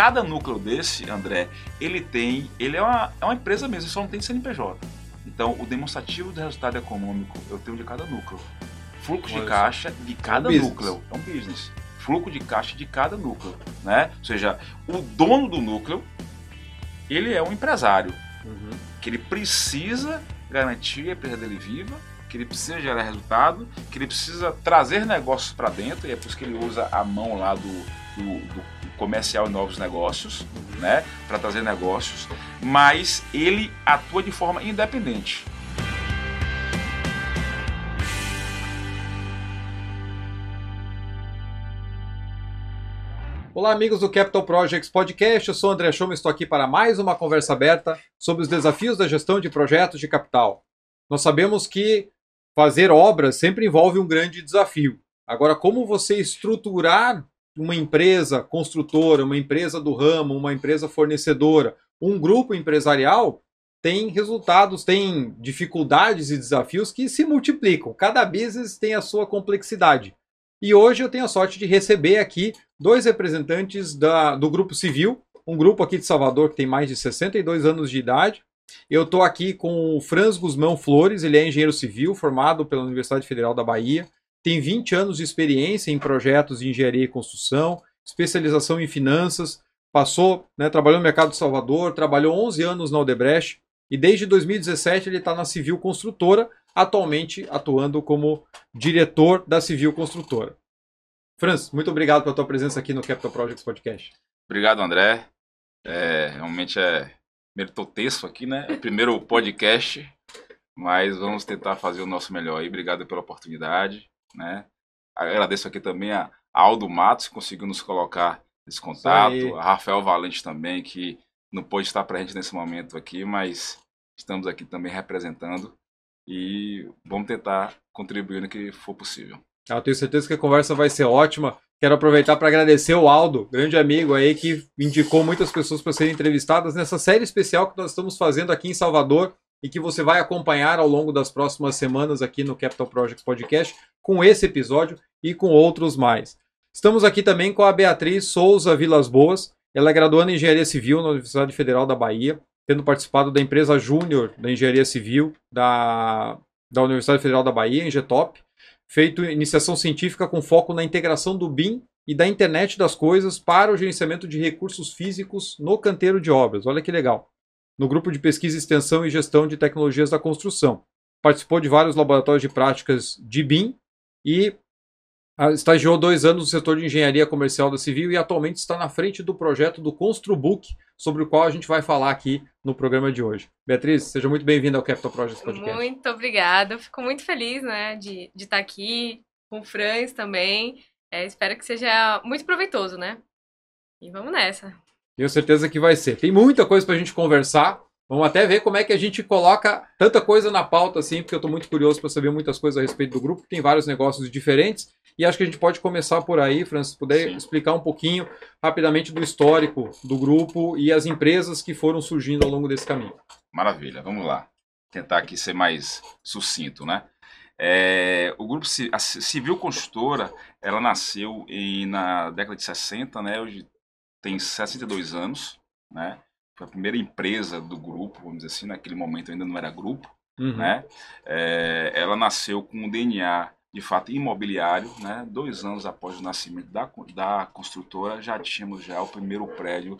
cada núcleo desse, André, ele tem, ele é uma, é uma empresa mesmo, só não tem CNPJ. Então, o demonstrativo de resultado econômico eu tenho de cada núcleo. Fluxo de caixa de cada um núcleo. É um business. Fluxo de caixa de cada núcleo, né? Ou seja, o dono do núcleo, ele é um empresário, Uhum. que ele precisa garantir a empresa dele viva, que ele precisa gerar resultado, que ele precisa trazer negócios para dentro, e é por isso que ele usa a mão lá do, do, do comercial e novos negócios, né, para trazer negócios, mas ele atua de forma independente. Olá, amigos do Capital Projects Podcast. Eu sou André Schoma e estou aqui para mais uma conversa aberta sobre os desafios da gestão de projetos de capital. Nós sabemos que fazer obras sempre envolve um grande desafio. Agora, como você estruturar uma empresa construtora, uma empresa do ramo, uma empresa fornecedora, um grupo empresarial, tem resultados, tem dificuldades e desafios que se multiplicam. Cada business tem a sua complexidade. E hoje eu tenho a sorte de receber aqui dois representantes da, do Grupo Civil, um grupo aqui de Salvador que tem mais de 62 anos de idade. Eu estou aqui com o Franz Guzmão Flores, ele é engenheiro civil, formado pela Universidade Federal da Bahia, tem 20 anos de experiência em projetos de engenharia e construção, especialização em finanças, passou, né, trabalhou no mercado de Salvador, trabalhou 11 anos na Odebrecht e desde 2017 ele está na Civil Construtora, atualmente atuando como diretor da Civil Construtora. Franz, muito obrigado pela tua presença aqui no Capital Projects Podcast. Obrigado, André. É, realmente é meritotesco aqui, né? É o primeiro podcast, mas vamos tentar fazer o nosso melhor aí. Obrigado pela oportunidade, né? Agradeço aqui também a Aldo Matos, que conseguiu nos colocar esse contato, a Rafael Valente também, que não pôde estar presente nesse momento aqui, mas estamos aqui também representando e vamos tentar contribuir no que for possível. Eu tenho certeza que a conversa vai ser ótima. Quero aproveitar para agradecer o Aldo, grande amigo aí, que indicou muitas pessoas para serem entrevistadas nessa série especial que nós estamos fazendo aqui em Salvador e que você vai acompanhar ao longo das próximas semanas aqui no Capital Projects Podcast, com esse episódio e com outros mais. Estamos aqui também com a Beatriz Souza Vilas Boas. Ela é graduanda em Engenharia Civil na Universidade Federal da Bahia, tendo participado da empresa Júnior da Engenharia Civil da, da Universidade Federal da Bahia, em GTOP feito iniciação científica com foco na integração do BIM e da internet das coisas para o gerenciamento de recursos físicos no canteiro de obras. Olha que legal. No grupo de pesquisa, extensão e gestão de tecnologias da construção. Participou de vários laboratórios de práticas de BIM e estagiou dois anos no setor de engenharia comercial da Civil e atualmente está na frente do projeto do Construbook, sobre o qual a gente vai falar aqui no programa de hoje. Beatriz, seja muito bem-vinda ao Capital Projects Podcast. Muito obrigada, fico muito feliz né, de, de estar aqui com o Franz também. É, espero que seja muito proveitoso, né? E vamos nessa. Tenho certeza que vai ser. Tem muita coisa para a gente conversar. Vamos até ver como é que a gente coloca tanta coisa na pauta assim, porque eu estou muito curioso para saber muitas coisas a respeito do grupo. Tem vários negócios diferentes e acho que a gente pode começar por aí, Francis, puder Sim. explicar um pouquinho rapidamente do histórico do grupo e as empresas que foram surgindo ao longo desse caminho. Maravilha, vamos lá. Tentar aqui ser mais sucinto, né? É, o grupo a Civil Construtora, ela nasceu em, na década de 60, né? Hoje tem 62 anos, né? Foi a primeira empresa do grupo, vamos dizer assim, naquele momento ainda não era grupo, uhum. né? É, ela nasceu com um DNA de fato imobiliário, né? Dois anos após o nascimento da, da construtora já tínhamos já o primeiro prédio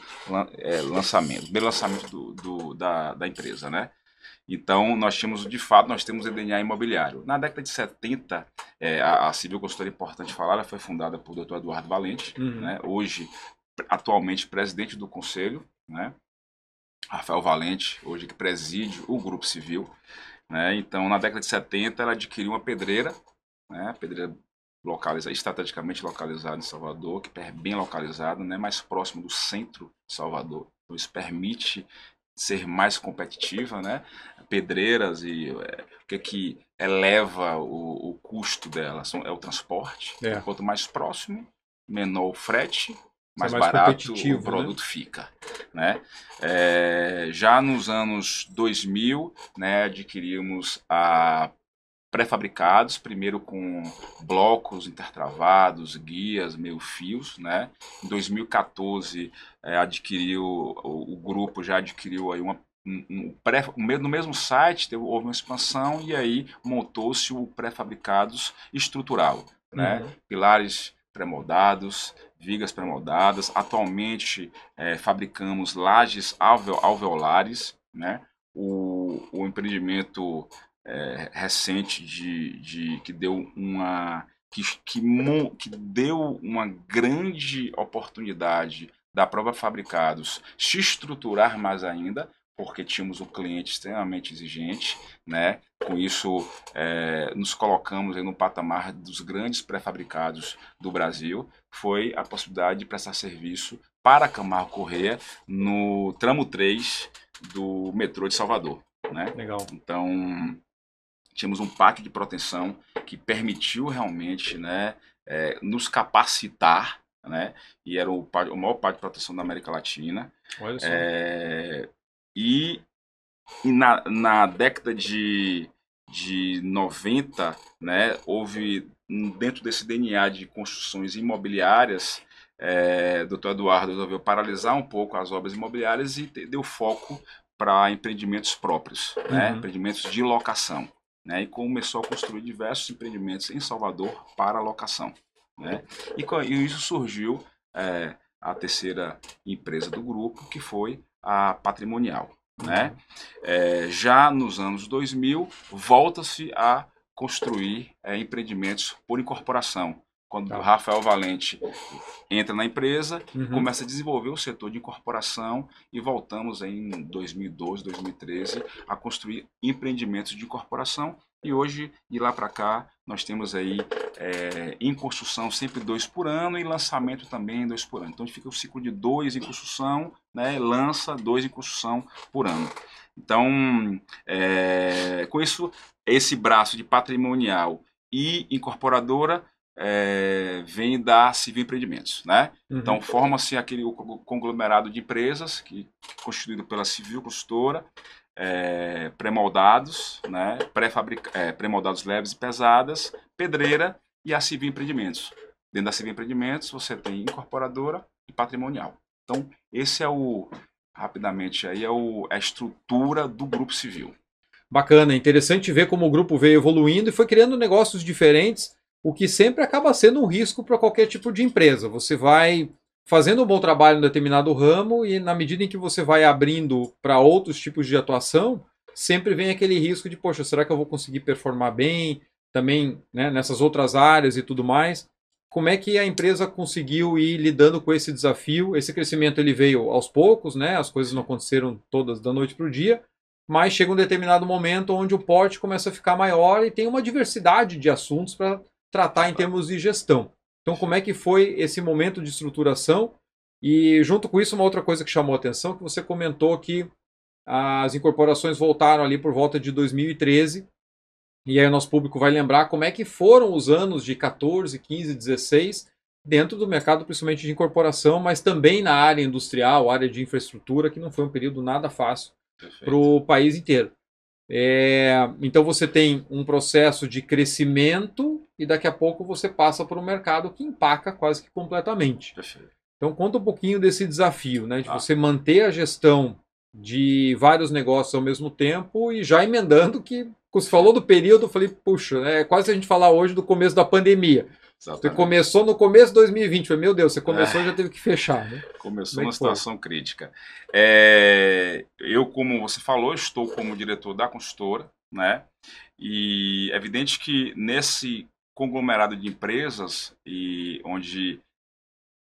é, lançamento, primeiro lançamento do, do, da, da empresa, né? Então, nós tínhamos, de fato, nós temos o DNA imobiliário. Na década de 70, é, a, a Civil Consultora, importante falar, ela foi fundada por Dr. Eduardo Valente, uhum. né? hoje, atualmente, presidente do conselho, né? Rafael Valente, hoje que preside o Grupo Civil. Né? Então, na década de 70, ela adquiriu uma pedreira, né? pedreira localizada, estrategicamente localizada em Salvador, que é bem localizada, né? mais próximo do centro de Salvador. Então, isso permite ser mais competitiva, né? Pedreiras e é, o que que eleva o, o custo dela são, é o transporte. É. Quanto mais próximo, menor o frete mais, mais barato o né? produto né? fica. Né? É, já nos anos 2000, né, adquirimos a pré-fabricados, primeiro com blocos intertravados, guias, meio fios, né? Em 2014 é, adquiriu o, o, grupo já adquiriu aí uma um, um pré, no mesmo site teve, houve uma expansão e aí montou-se o pré-fabricados estrutural, né? Uhum. Pilares pré-moldados, vigas pré-moldadas. Atualmente é, fabricamos lajes alve alveolares, né? O, o empreendimento é, recente de, de que deu uma que, que, que deu uma grande oportunidade da prova fabricados se estruturar mais ainda porque tínhamos um cliente extremamente exigente, né? Com isso, é, nos colocamos no patamar dos grandes pré-fabricados do Brasil. Foi a possibilidade de prestar serviço para Camargo Correia no tramo 3 do metrô de Salvador. Né? Legal. Então, tínhamos um pack de proteção que permitiu realmente né, é, nos capacitar, né? E era o, o maior pack de proteção da América Latina. Olha só. É, e, e na, na década de, de 90, né, houve dentro desse DNA de construções imobiliárias, é, doutor Eduardo resolveu paralisar um pouco as obras imobiliárias e deu foco para empreendimentos próprios, né, uhum. né, empreendimentos de locação. Né, e começou a construir diversos empreendimentos em Salvador para locação. Né, e, e isso surgiu é, a terceira empresa do grupo, que foi a patrimonial. Né? É, já nos anos 2000, volta-se a construir é, empreendimentos por incorporação. Quando tá. o Rafael Valente entra na empresa, uhum. começa a desenvolver o setor de incorporação e voltamos em 2012, 2013 a construir empreendimentos de incorporação e hoje, de lá para cá, nós temos aí é, em construção sempre dois por ano e lançamento também dois por ano. Então, a gente fica o ciclo de dois em construção, né, lança dois em construção por ano. Então, é, com isso, esse braço de patrimonial e incorporadora é, vem da Civil Empreendimentos, né? Uhum. Então forma-se aquele conglomerado de empresas que constituído pela Civil Consultora, é, pré-moldados, né, é, pré-moldados leves e pesadas, pedreira e a Civil Empreendimentos. Dentro da Civil Empreendimentos você tem incorporadora e patrimonial. Então, esse é o, rapidamente, aí é o, a estrutura do grupo civil. Bacana, interessante ver como o grupo veio evoluindo e foi criando negócios diferentes, o que sempre acaba sendo um risco para qualquer tipo de empresa. Você vai fazendo um bom trabalho em determinado ramo e na medida em que você vai abrindo para outros tipos de atuação, sempre vem aquele risco de, poxa, será que eu vou conseguir performar bem também né, nessas outras áreas e tudo mais? Como é que a empresa conseguiu ir lidando com esse desafio? Esse crescimento ele veio aos poucos, né? As coisas não aconteceram todas da noite para o dia, mas chega um determinado momento onde o porte começa a ficar maior e tem uma diversidade de assuntos para tratar em termos de gestão. Então, como é que foi esse momento de estruturação? E junto com isso, uma outra coisa que chamou a atenção, que você comentou que as incorporações voltaram ali por volta de 2013. E aí o nosso público vai lembrar como é que foram os anos de 14, 15, 16 dentro do mercado, principalmente de incorporação, mas também na área industrial, área de infraestrutura, que não foi um período nada fácil para o país inteiro. É, então você tem um processo de crescimento e daqui a pouco você passa para um mercado que empaca quase que completamente. Então conta um pouquinho desse desafio, né, de ah. você manter a gestão de vários negócios ao mesmo tempo e já emendando que você falou do período, eu falei, puxa, é quase a gente falar hoje do começo da pandemia. Exatamente. Você começou no começo de 2020, falei, meu Deus, você começou e é. já teve que fechar. Né? Começou numa situação crítica. É, eu, como você falou, estou como diretor da consultora, né? E é evidente que nesse conglomerado de empresas e onde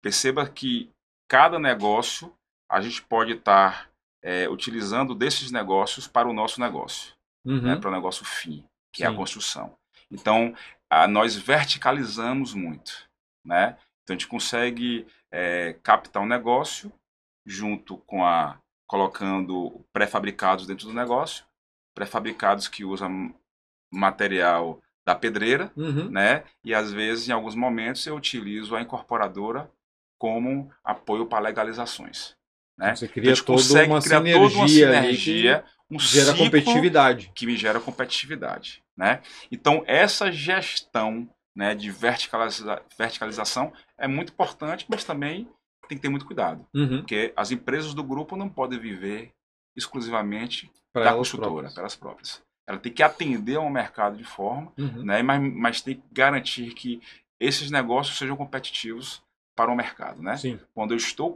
perceba que cada negócio a gente pode estar é, utilizando desses negócios para o nosso negócio, né, uhum. né, para o negócio fim, que Sim. é a construção. Então, a, nós verticalizamos muito, né? Então, a gente consegue é, captar um negócio junto com a colocando pré-fabricados dentro do negócio, pré-fabricados que usam material da pedreira, uhum. né? E às vezes, em alguns momentos, eu utilizo a incorporadora como apoio para legalizações. Né? Você cria a gente toda uma criar sinergia, toda uma sinergia, um gera competitividade. que me gera competitividade, né? Então essa gestão, né, de verticaliza verticalização é muito importante, mas também tem que ter muito cuidado, Uhum. porque as empresas do grupo não podem viver exclusivamente Pra da elas construtora, próprias. para elas próprias. Ela tem que atender ao mercado de forma, Uhum. né, mas, mas tem que garantir que esses negócios sejam competitivos para o mercado, né? Sim. Quando eu estou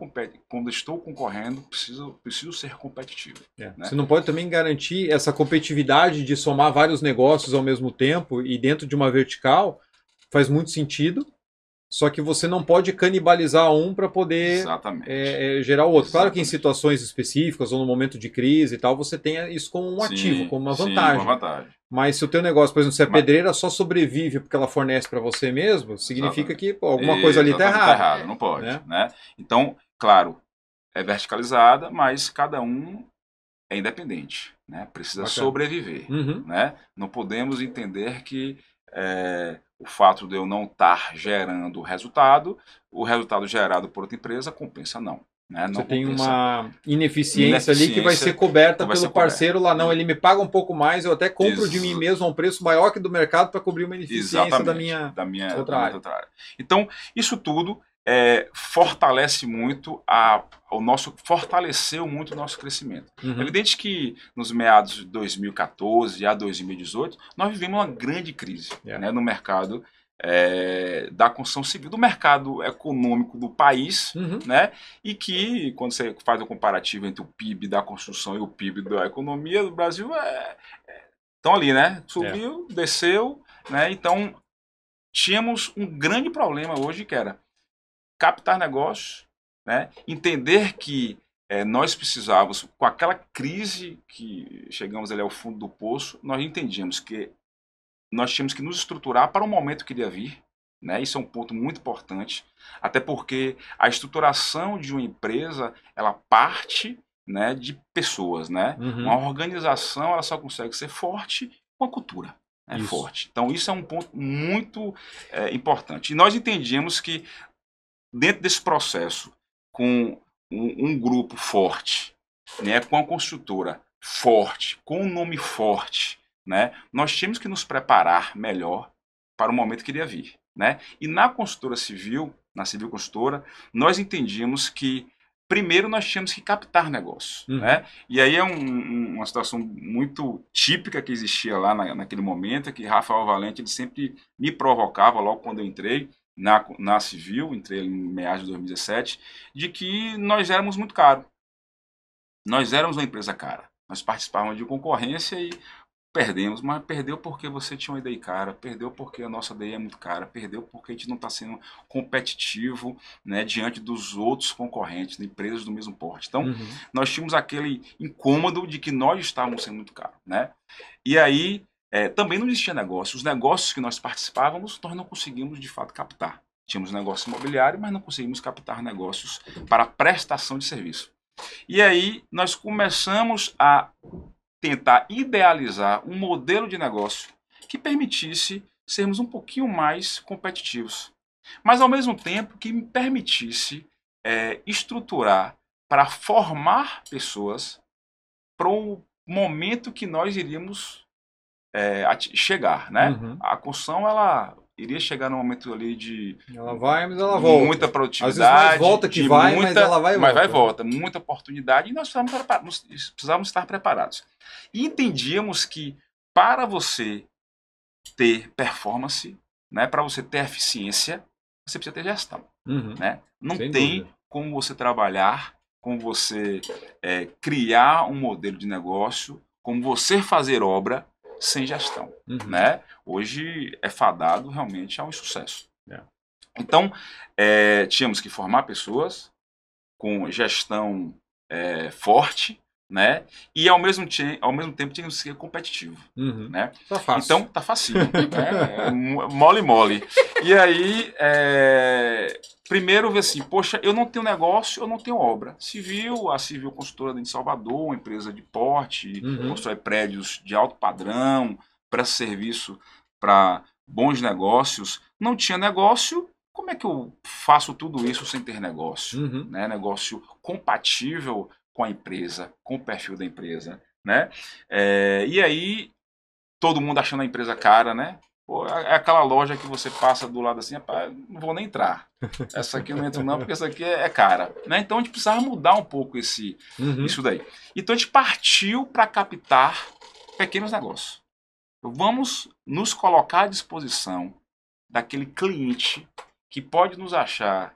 quando estou concorrendo, preciso preciso ser competitivo. É. né? Você não pode também garantir essa competitividade de somar vários negócios ao mesmo tempo e dentro de uma vertical faz muito sentido. Só que você não pode canibalizar um para poder Exatamente. é, é, gerar o outro. Claro que em Exatamente. situações específicas ou no momento de crise e tal, você tenha isso como um Sim, ativo, como uma sim, vantagem. uma vantagem. Mas se o teu negócio, por exemplo, se a Mas- pedreira só sobrevive porque ela fornece para você mesmo, significa Exatamente. que pô, alguma coisa ali está Exatamente, errada. não pode, né? né? Então, claro, é verticalizada, mas cada um é independente, né? Precisa Bacana. sobreviver, Uhum. né? Não podemos entender que é, o fato de eu não estar gerando resultado, o resultado gerado por outra empresa compensa não, né? Não Você tem compensa. uma ineficiência, ali que vai ser coberta vai pelo ser coberta. parceiro lá. Não, ele me paga um pouco mais, eu até compro Ex- de mim mesmo a um preço maior que do mercado para cobrir uma ineficiência Exatamente, da minha. da minha, outra da área. outra área. Então, isso tudo é, fortalece muito a, o nosso, fortaleceu muito o nosso crescimento. É Uhum. evidente que nos meados de 2014 a 2018, nós vivemos uma grande crise É. né, no mercado é, da construção civil, do mercado econômico do país, Uhum. né? E que, quando você faz o comparativo entre o PIB da construção e o PIB da economia do Brasil, é, estão ali, né? Subiu, desceu, né? Então, tínhamos um grande problema hoje que era captar negócios, né? Entender que eh, nós precisávamos, com aquela crise que chegamos ali ao fundo do poço, nós entendíamos que nós tínhamos que nos estruturar para o momento que iria vir, né? Isso é um ponto muito importante, até porque a estruturação de uma empresa, ela parte, né, de pessoas, né? Uhum. Uma organização, ela só consegue ser forte com a cultura. É forte. Então, isso é um ponto muito é, importante. E nós entendíamos que, dentro desse processo, com um, um grupo forte, né, com a construtora forte, com um nome forte, né, nós tínhamos que nos preparar melhor para o momento que iria vir. Né? E na construtora civil, na civil construtora, nós entendíamos que primeiro nós tínhamos que captar negócio. Uhum. Né? E aí é um- um- uma situação muito típica que existia lá na- naquele momento, que Rafael Valente ele sempre me provocava logo quando eu entrei na, na civil, entrei em meados de 2017, de que nós éramos muito caro. Nós éramos uma empresa cara. Nós participávamos de concorrência e perdemos, mas perdeu porque você tinha uma ideia cara, perdeu porque a nossa ideia é muito cara, perdeu porque a gente não está sendo competitivo né, diante dos outros concorrentes, de empresas do mesmo porte. Então, Uhum. nós tínhamos aquele incômodo de que nós estávamos sendo muito caros, né? E aí eh, também não existia negócio. Os negócios que nós participávamos, nós não conseguimos de fato captar. Tínhamos negócio imobiliário, mas não conseguimos captar negócios para prestação de serviço. E aí nós começamos a tentar idealizar um modelo de negócio que permitisse sermos um pouquinho mais competitivos, mas ao mesmo tempo que me permitisse eh, estruturar para formar pessoas para o momento que nós iríamos é, chegar, né? Uhum. A construção ela iria chegar no momento ali de Ela vai, mas ela volta. muita Às produtividade, vezes mais volta que vai, mas muita- ela vai e mas vai e volta. volta, muita oportunidade e nós precisávamos estar preparados. E entendíamos que para você ter performance, né, para você ter eficiência, você precisa ter gestão Uhum. né? Não Sem tem dúvida. como você trabalhar, como você é, criar um modelo de negócio, como você fazer obra sem gestão, Uhum. né? Hoje é fadado realmente ao insucesso. É. Então, é, tínhamos que formar pessoas com gestão é, forte, né? E ao mesmo, ao mesmo tempo tínhamos que ser competitivo, Uhum. né? Tá fácil. Então, tá facinho. né? É mo- mole, mole. E aí, é, primeiro ver assim, poxa, eu não tenho negócio, eu não tenho obra. Civil, a Civil Construtora de Salvador, uma empresa de porte, Uhum. constrói prédios de alto padrão, presta serviço para bons negócios. Não tinha negócio, como é que eu faço tudo isso sem ter negócio? Uhum. Né? Negócio compatível com a empresa, com o perfil da empresa, né? É, e aí, todo mundo achando a empresa cara, né? Pô, é aquela loja que você passa do lado assim, não vou nem entrar. Essa aqui eu não entro não, porque essa aqui é, é cara. Né? Então a gente precisava mudar um pouco esse, Uhum. isso daí. Então a gente partiu para captar pequenos negócios. Vamos nos colocar à disposição daquele cliente que pode nos achar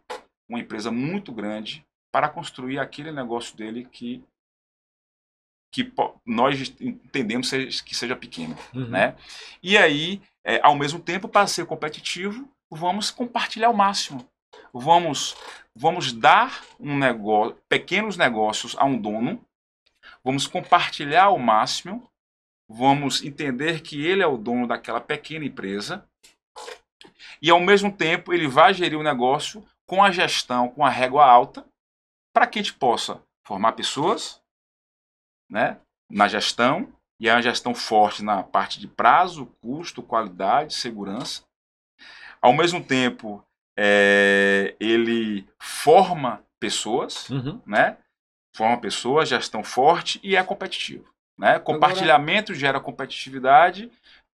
uma empresa muito grande para construir aquele negócio dele que, que nós entendemos que seja pequeno Uhum. né? E aí, é, ao mesmo tempo, para ser competitivo, vamos compartilhar o máximo. Vamos, vamos dar um negócio, pequenos negócios a um dono, vamos compartilhar o máximo, vamos entender que ele é o dono daquela pequena empresa e, ao mesmo tempo, ele vai gerir o negócio com a gestão, com a régua alta, para que a gente possa formar pessoas, né, na gestão, e é uma gestão forte na parte de prazo, custo, qualidade, segurança. Ao mesmo tempo, é, ele forma pessoas, Uhum. né? Forma pessoas, gestão forte e é competitivo. Né? Compartilhamento gera competitividade,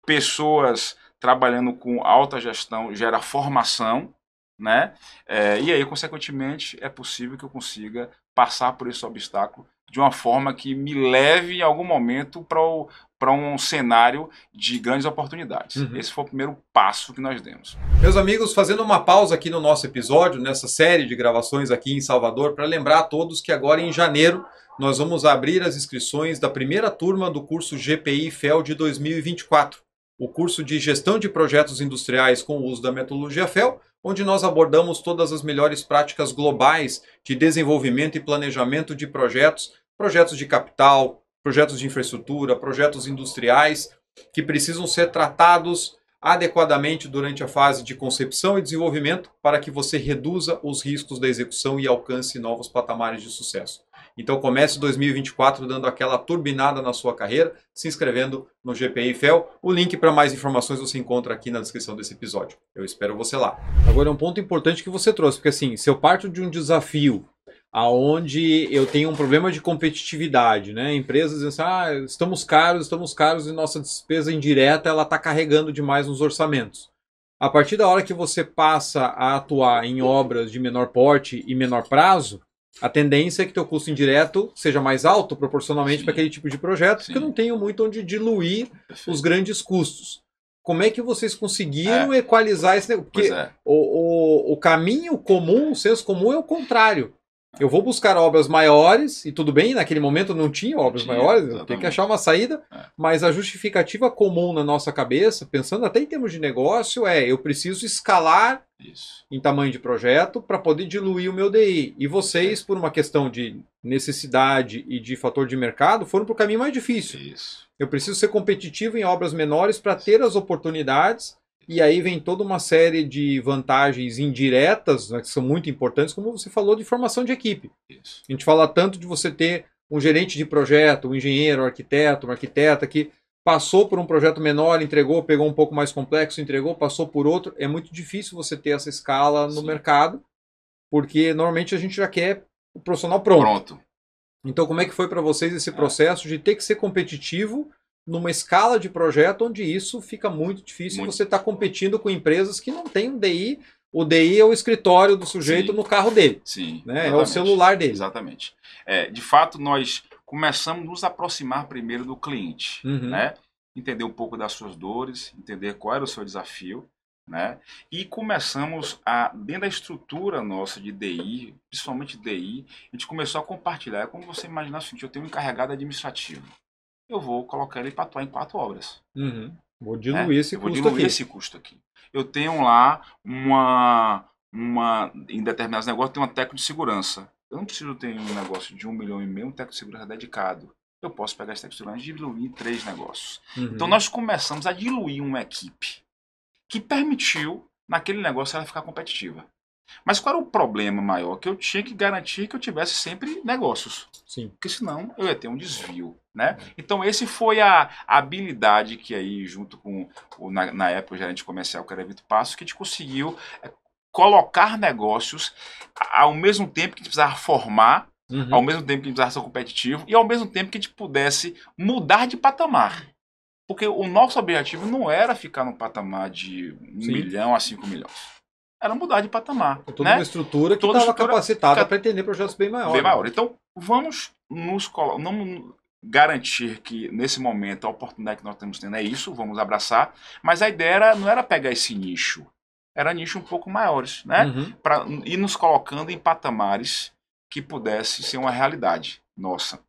pessoas trabalhando com alta gestão gera formação, né? É, e aí, consequentemente, é possível que eu consiga passar por esse obstáculo de uma forma que me leve em algum momento para um cenário de grandes oportunidades. Uhum. Esse foi o primeiro passo que nós demos. Meus amigos, fazendo uma pausa aqui no nosso episódio, nessa série de gravações aqui em Salvador, para lembrar a todos que agora em janeiro nós vamos abrir as inscrições da primeira turma do curso GPI FEL de 2024, o curso de Gestão de Projetos Industriais com o uso da metodologia FEL, onde nós abordamos todas as melhores práticas globais de desenvolvimento e planejamento de projetos, projetos de capital, projetos de infraestrutura, projetos industriais que precisam ser tratados adequadamente durante a fase de concepção e desenvolvimento para que você reduza os riscos da execução e alcance novos patamares de sucesso. Então comece 2024 dando aquela turbinada na sua carreira, se inscrevendo no GPI FEL. O link para mais informações você encontra aqui na descrição desse episódio. Eu espero você lá. Agora é um ponto importante que você trouxe, porque assim, se eu parto de um desafio aonde eu tenho um problema de competitividade, né? Empresas dizem assim, ah, estamos caros, estamos caros e nossa despesa indireta ela está carregando demais nos orçamentos. A partir da hora que você passa a atuar em obras de menor porte e menor prazo, a tendência é que teu custo indireto seja mais alto proporcionalmente para aquele tipo de projeto, Sim. porque não tenho muito onde diluir Perfeito. os grandes custos. Como é que vocês conseguiram equalizar esse Porque é. o, o, o caminho comum, o senso comum é o contrário. Eu vou buscar obras maiores, e tudo bem, naquele momento não tinha obras tinha, maiores, eu tenho exatamente. que achar uma saída, É. mas a justificativa comum na nossa cabeça, pensando até em termos de negócio, é eu preciso escalar Isso. em tamanho de projeto para poder diluir o meu DI. E vocês, por uma questão de necessidade e de fator de mercado, foram para o caminho mais difícil. Isso. Eu preciso ser competitivo em obras menores para ter as oportunidades. E aí vem toda uma série de vantagens indiretas, né, que são muito importantes, como você falou, de formação de equipe. Isso. A gente fala tanto de você ter um gerente de projeto, um engenheiro, um arquiteto, uma arquiteta que passou por um projeto menor, entregou, pegou um pouco mais complexo, entregou, passou por outro. É muito difícil você ter essa escala no Sim. mercado, porque normalmente a gente já quer o profissional pronto. Pronto. Então, como é que foi para vocês esse É. processo de ter que ser competitivo numa escala de projeto onde isso fica muito difícil Muito. você está competindo com empresas que não têm um DI? O DI é o escritório do sujeito Sim. no carro dele, Sim. né? É o celular dele. Exatamente. É, de fato, nós começamos a nos aproximar primeiro do cliente, Uhum. né? Entender um pouco das suas dores, entender qual era o seu desafio, né? E começamos a, dentro da estrutura nossa de DI, principalmente DI, a gente começou a compartilhar. É como você imaginar o seguinte, eu tenho um encarregado administrativo. Eu vou colocar ele para atuar em quatro obras. Uhum. Vou né? diluir esse eu vou custo diluir aqui. esse custo aqui. Eu tenho lá uma, uma em determinados negócios, tem uma técnica de segurança. Eu não preciso ter um negócio de um milhão e meio, um técnico de segurança dedicado. Eu posso pegar esse técnico de segurança e diluir em três negócios. Uhum. Então nós começamos a diluir uma equipe que permitiu naquele negócio ela ficar competitiva. Mas qual era o problema maior? Que eu tinha que garantir que eu tivesse sempre negócios Sim. porque senão eu ia ter um desvio, né? Então esse foi a habilidade que aí junto com o, na, na época o gerente comercial que era Vitor Passo que a gente conseguiu é, colocar negócios ao mesmo tempo que a gente precisava formar, Uhum. ao mesmo tempo que a gente precisava ser competitivo e ao mesmo tempo que a gente pudesse mudar de patamar. Porque o nosso objetivo não era ficar no patamar de um Sim. milhão a cinco milhões. Era mudar de patamar. Toda né? uma estrutura que estava capacitada ca- para entender projetos bem maiores. bem maior. Então, vamos nos colo- não garantir que nesse momento a oportunidade que nós estamos tendo é isso, vamos abraçar, mas a ideia era, não era pegar esse nicho, era nicho um pouco maiores, né? Uhum. Pra, ir nos colocando em patamares que pudesse ser uma realidade nossa.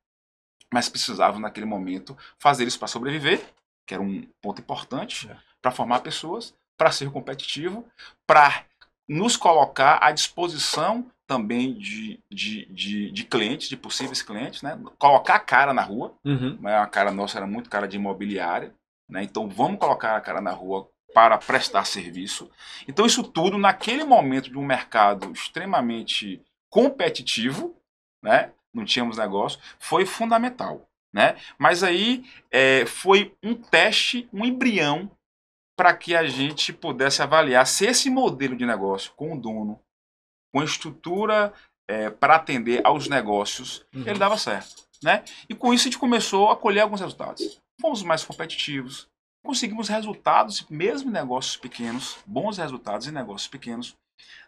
Mas precisava naquele momento fazer isso para sobreviver, que era um ponto importante, É. para formar pessoas, para ser competitivo, para nos colocar à disposição também de, de, de, de clientes, de possíveis clientes, né? Colocar a cara na rua, Uhum. né? a cara nossa era muito cara de imobiliária, né? Então vamos colocar a cara na rua para prestar serviço. Então isso tudo naquele momento de um mercado extremamente competitivo, né? Não tínhamos negócio, foi fundamental, né? Mas aí é, foi um teste, um embrião para que a gente pudesse avaliar se esse modelo de negócio com o dono, com estrutura é, para atender aos negócios, Uhum. ele dava certo. Né? E com isso a gente começou a colher alguns resultados. Fomos mais competitivos, conseguimos resultados, mesmo em negócios pequenos, bons resultados em negócios pequenos.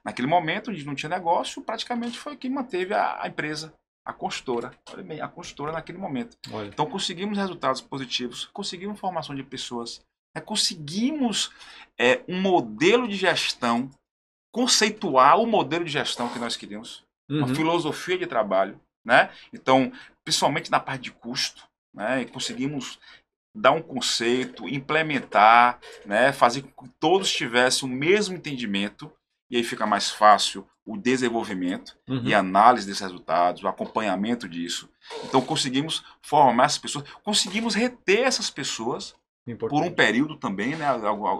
Naquele momento, a gente não tinha negócio, praticamente foi quem manteve a, a empresa, a consultora. Olha bem, a consultora naquele momento. Olha. Então conseguimos resultados positivos, conseguimos formação de pessoas, né, conseguimos é, um modelo de gestão, conceituar o modelo de gestão que nós queríamos, uma Uhum. filosofia de trabalho, né? Então, principalmente na parte de custo, né? E conseguimos dar um conceito, implementar, né? Fazer com que todos tivessem o mesmo entendimento e aí fica mais fácil o desenvolvimento Uhum. e análise desses resultados, o acompanhamento disso. Então conseguimos formar essas pessoas, conseguimos reter essas pessoas por um Importante. período também, né?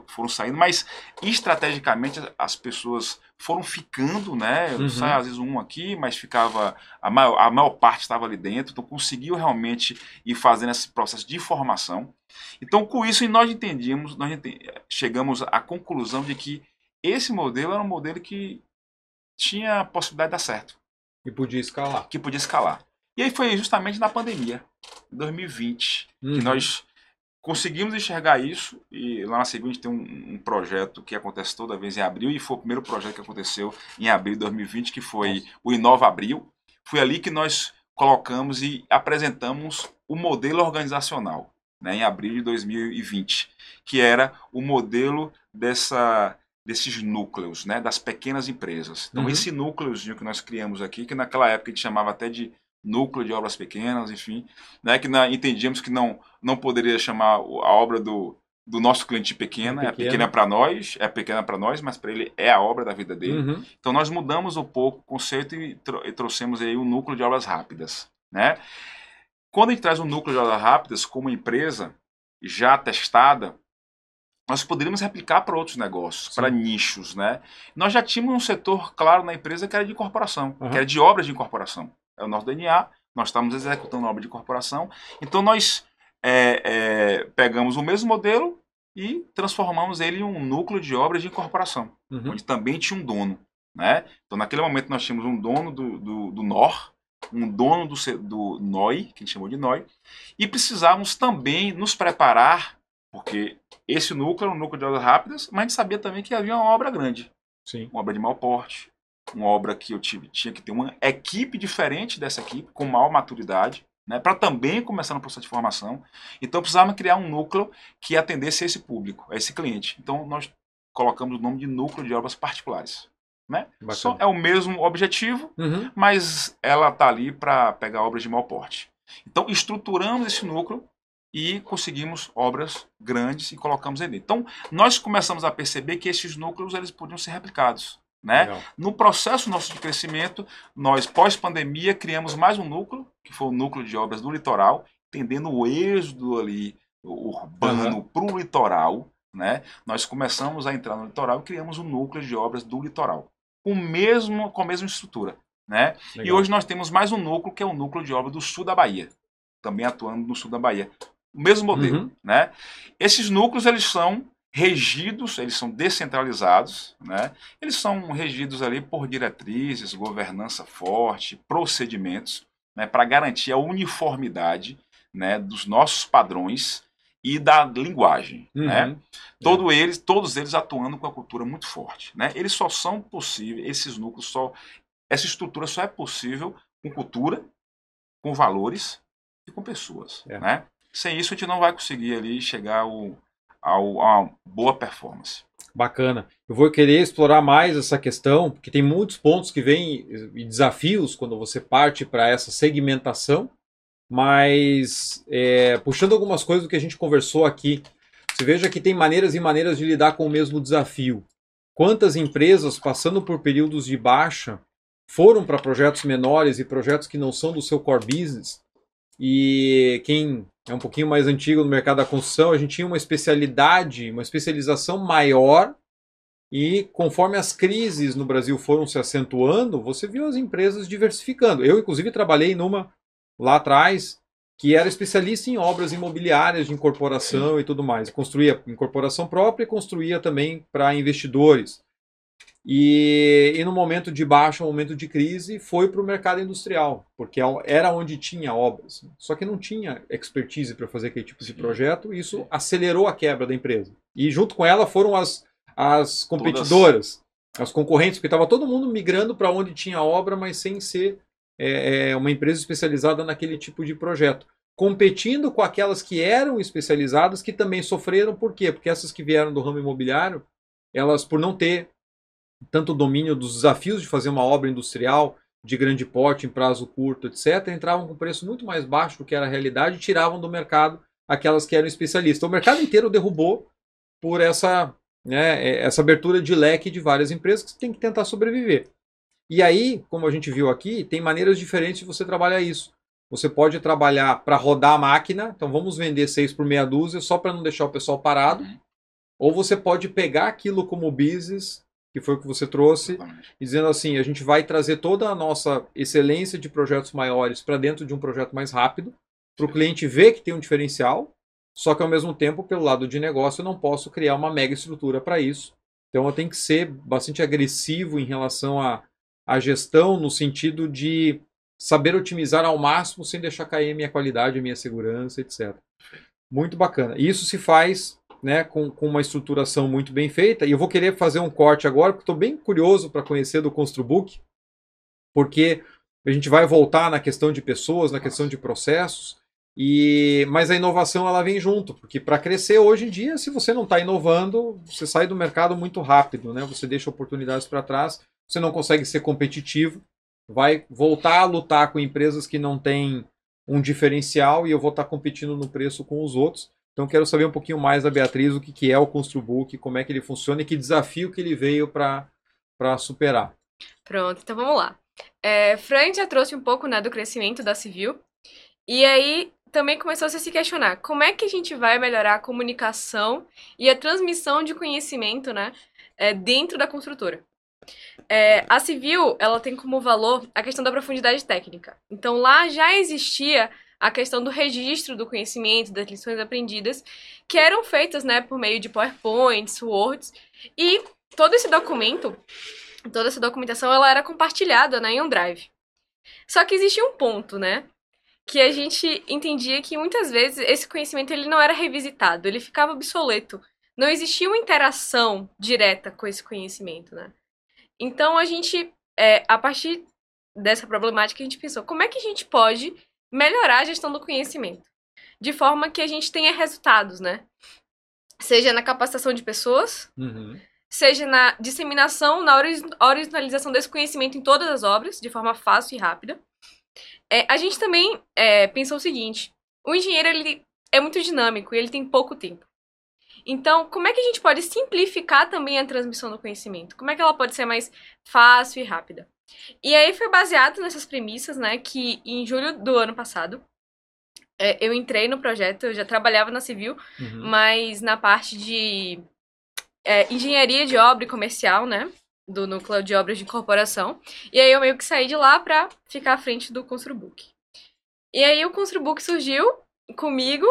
Foram saindo, mas estrategicamente as pessoas foram ficando, né? Uhum. Sai às vezes um aqui, mas ficava a maior, a maior parte estava ali dentro, então conseguiu realmente ir fazendo esse processo de formação. Então com isso nós entendíamos, nós chegamos à conclusão de que esse modelo era um modelo que tinha a possibilidade de dar certo E podia escalar. que podia escalar. E aí foi justamente na pandemia, em 2020, Uhum. que nós conseguimos enxergar isso. E lá na seguinte tem um, um projeto que acontece toda vez em abril, e foi o primeiro projeto que aconteceu em abril de 2020, que foi o Inova Abril. Foi ali que nós colocamos e apresentamos o modelo organizacional, né, em abril de 2020, que era o modelo dessa desses núcleos, né, das pequenas empresas. Então Uhum. esse núcleozinho que nós criamos aqui, que naquela época a gente chamava até de núcleo de obras pequenas, enfim, né, que na- entendíamos que não não poderia chamar a obra do, do nosso cliente pequena, é Pequena. pequena para nós, é pequena para nós, mas para ele é a obra da vida dele. Uhum. Então nós mudamos um pouco o conceito e, tro- e trouxemos aí o núcleo de obras rápidas, né? Quando a gente traz um núcleo de obras rápidas como empresa já testada, nós poderíamos replicar para outros negócios, para nichos, né? Nós já tínhamos um setor claro na empresa que era de incorporação, Uhum. que era de obras de incorporação. É o nosso DNA, nós estamos executando obra de incorporação. Então nós é, é, pegamos o mesmo modelo e transformamos ele em um núcleo de obras de incorporação Uhum. onde também tinha um dono. Né? Então, naquele momento, nós tínhamos um dono do, do, do NOR, um dono do, do NOI, que a gente chamou de NOI, e precisávamos também nos preparar, porque esse núcleo era um núcleo de obras rápidas, mas a gente sabia também que havia uma obra grande, Sim. uma obra de mau porte, uma obra que eu tive, tinha que ter uma equipe diferente dessa equipe, com maior maturidade, né, para também começar no processo de formação. Então, precisávamos criar um núcleo que atendesse a esse público, a esse cliente. Então, nós colocamos o nome de núcleo de obras particulares. Né? Só é o mesmo objetivo, Uhum. mas ela está ali para pegar obras de mau porte. Então, estruturamos esse núcleo e conseguimos obras grandes e colocamos ele. Então, nós começamos a perceber que esses núcleos eles podiam ser replicados. Né? Legal. No processo nosso de crescimento, nós, pós-pandemia, criamos mais um núcleo, que foi o núcleo de obras do litoral, entendendo o êxodo ali urbano para o litoral. Né? Nós começamos a entrar no litoral e criamos um núcleo de obras do litoral, com, mesmo, com a mesma estrutura. Né? E hoje nós temos mais um núcleo, que é o núcleo de obra do sul da Bahia, também atuando no sul da Bahia. O mesmo modelo. Uhum. Né? Esses núcleos eles são regidos, eles são descentralizados, né? eles são regidos ali por diretrizes, governança forte, procedimentos, né, para garantir a uniformidade né, dos nossos padrões e da linguagem. Uhum. Né? Todo eles, todos eles atuando com a cultura muito forte. Né? Eles só são possíveis, esses núcleos, só, essa estrutura só é possível com cultura, com valores e com pessoas. É. Né? Sem isso, a gente não vai conseguir ali chegar ao, ao, a boa performance. Bacana. Eu vou querer explorar mais essa questão, porque tem muitos pontos que vêm e desafios quando você parte para essa segmentação, mas é, puxando algumas coisas do que a gente conversou aqui, você veja que tem maneiras e maneiras de lidar com o mesmo desafio. Quantas empresas, passando por períodos de baixa, foram para projetos menores e projetos que não são do seu core business, e quem é um pouquinho mais antigo no mercado da construção, a gente tinha uma especialidade, uma especialização maior. E conforme as crises no Brasil foram se acentuando, você viu as empresas diversificando. Eu, inclusive, trabalhei numa lá atrás que era especialista em obras imobiliárias de incorporação e tudo mais. Construía incorporação própria e construía também para investidores. E, e no momento de baixa, no momento de crise, foi para o mercado industrial, porque era onde tinha obras. Só que não tinha expertise para fazer aquele tipo de projeto, e isso acelerou a quebra da empresa. E junto com ela foram as, as competidoras, Todas. as concorrentes, porque estava todo mundo migrando para onde tinha obra, mas sem ser é, é, uma empresa especializada naquele tipo de projeto. Competindo com aquelas que eram especializadas, que também sofreram, por quê? Porque essas que vieram do ramo imobiliário, elas, por não ter tanto domínio dos desafios de fazer uma obra industrial de grande porte, em prazo curto, etc., entravam com preço muito mais baixo do que era a realidade e tiravam do mercado aquelas que eram especialistas. O mercado inteiro derrubou por essa, né, é, essa abertura de leque de várias empresas que tem que tentar sobreviver. E aí, como a gente viu aqui, tem maneiras diferentes de você trabalhar isso. Você pode trabalhar para rodar a máquina, então vamos vender seis por meia dúzia só para não deixar o pessoal parado. Uhum. Ou você pode pegar aquilo como business que foi o que você trouxe, Exatamente. dizendo assim, a gente vai trazer toda a nossa excelência de projetos maiores para dentro de um projeto mais rápido, para o cliente ver que tem um diferencial, só que ao mesmo tempo, pelo lado de negócio, eu não posso criar uma mega estrutura para isso. Então eu tenho que ser bastante agressivo em relação à, à gestão, no sentido de saber otimizar ao máximo sem deixar cair a minha qualidade, a minha segurança, etc. Muito bacana. E isso se faz né, com, com uma estruturação muito bem feita. E eu vou querer fazer um corte agora, porque estou bem curioso para conhecer do Construbook, porque a gente vai voltar na questão de pessoas, na questão de processos, e mas a inovação ela vem junto, porque para crescer hoje em dia, se você não está inovando, você sai do mercado muito rápido, né? Você deixa oportunidades para trás, você não consegue ser competitivo, vai voltar a lutar com empresas que não têm um diferencial e eu vou estar tá competindo no preço com os outros. Então quero saber um pouquinho mais da Beatriz, o que, que é o Construbook, como é que ele funciona e que desafio que ele veio para superar. Pronto, então vamos lá. É, Fran já trouxe um pouco né, do crescimento da Civil, e aí também começou a se questionar como é que a gente vai melhorar a comunicação e a transmissão de conhecimento né, é, dentro da construtora. É, a Civil ela tem como valor a questão da profundidade técnica. Então lá já existia a questão do registro do conhecimento, das lições aprendidas, que eram feitas né, por meio de PowerPoints, Words, e todo esse documento, toda essa documentação, ela era compartilhada né, em um drive. Só que existia um ponto, né? Que a gente entendia que muitas vezes esse conhecimento ele não era revisitado, ele ficava obsoleto. Não existia uma interação direta com esse conhecimento, né? Então a gente, é, a partir dessa problemática, a gente pensou, como é que a gente pode melhorar a gestão do conhecimento, de forma que a gente tenha resultados, né? Seja na capacitação de pessoas, uhum. seja na disseminação, na originalização desse conhecimento em todas as obras, de forma fácil e rápida. É, a gente também é, pensou o seguinte: o engenheiro ele é muito dinâmico e ele tem pouco tempo. Então, como é que a gente pode simplificar também a transmissão do conhecimento? Como é que ela pode ser mais fácil e rápida? E aí foi baseado nessas premissas, né, que em julho do ano passado é, eu entrei no projeto, eu já trabalhava na Civil, uhum. mas na parte de é, engenharia de obra e comercial, né, do núcleo de obras de incorporação. E aí eu meio que saí de lá pra ficar à frente do Construbook. E aí o Construbook surgiu comigo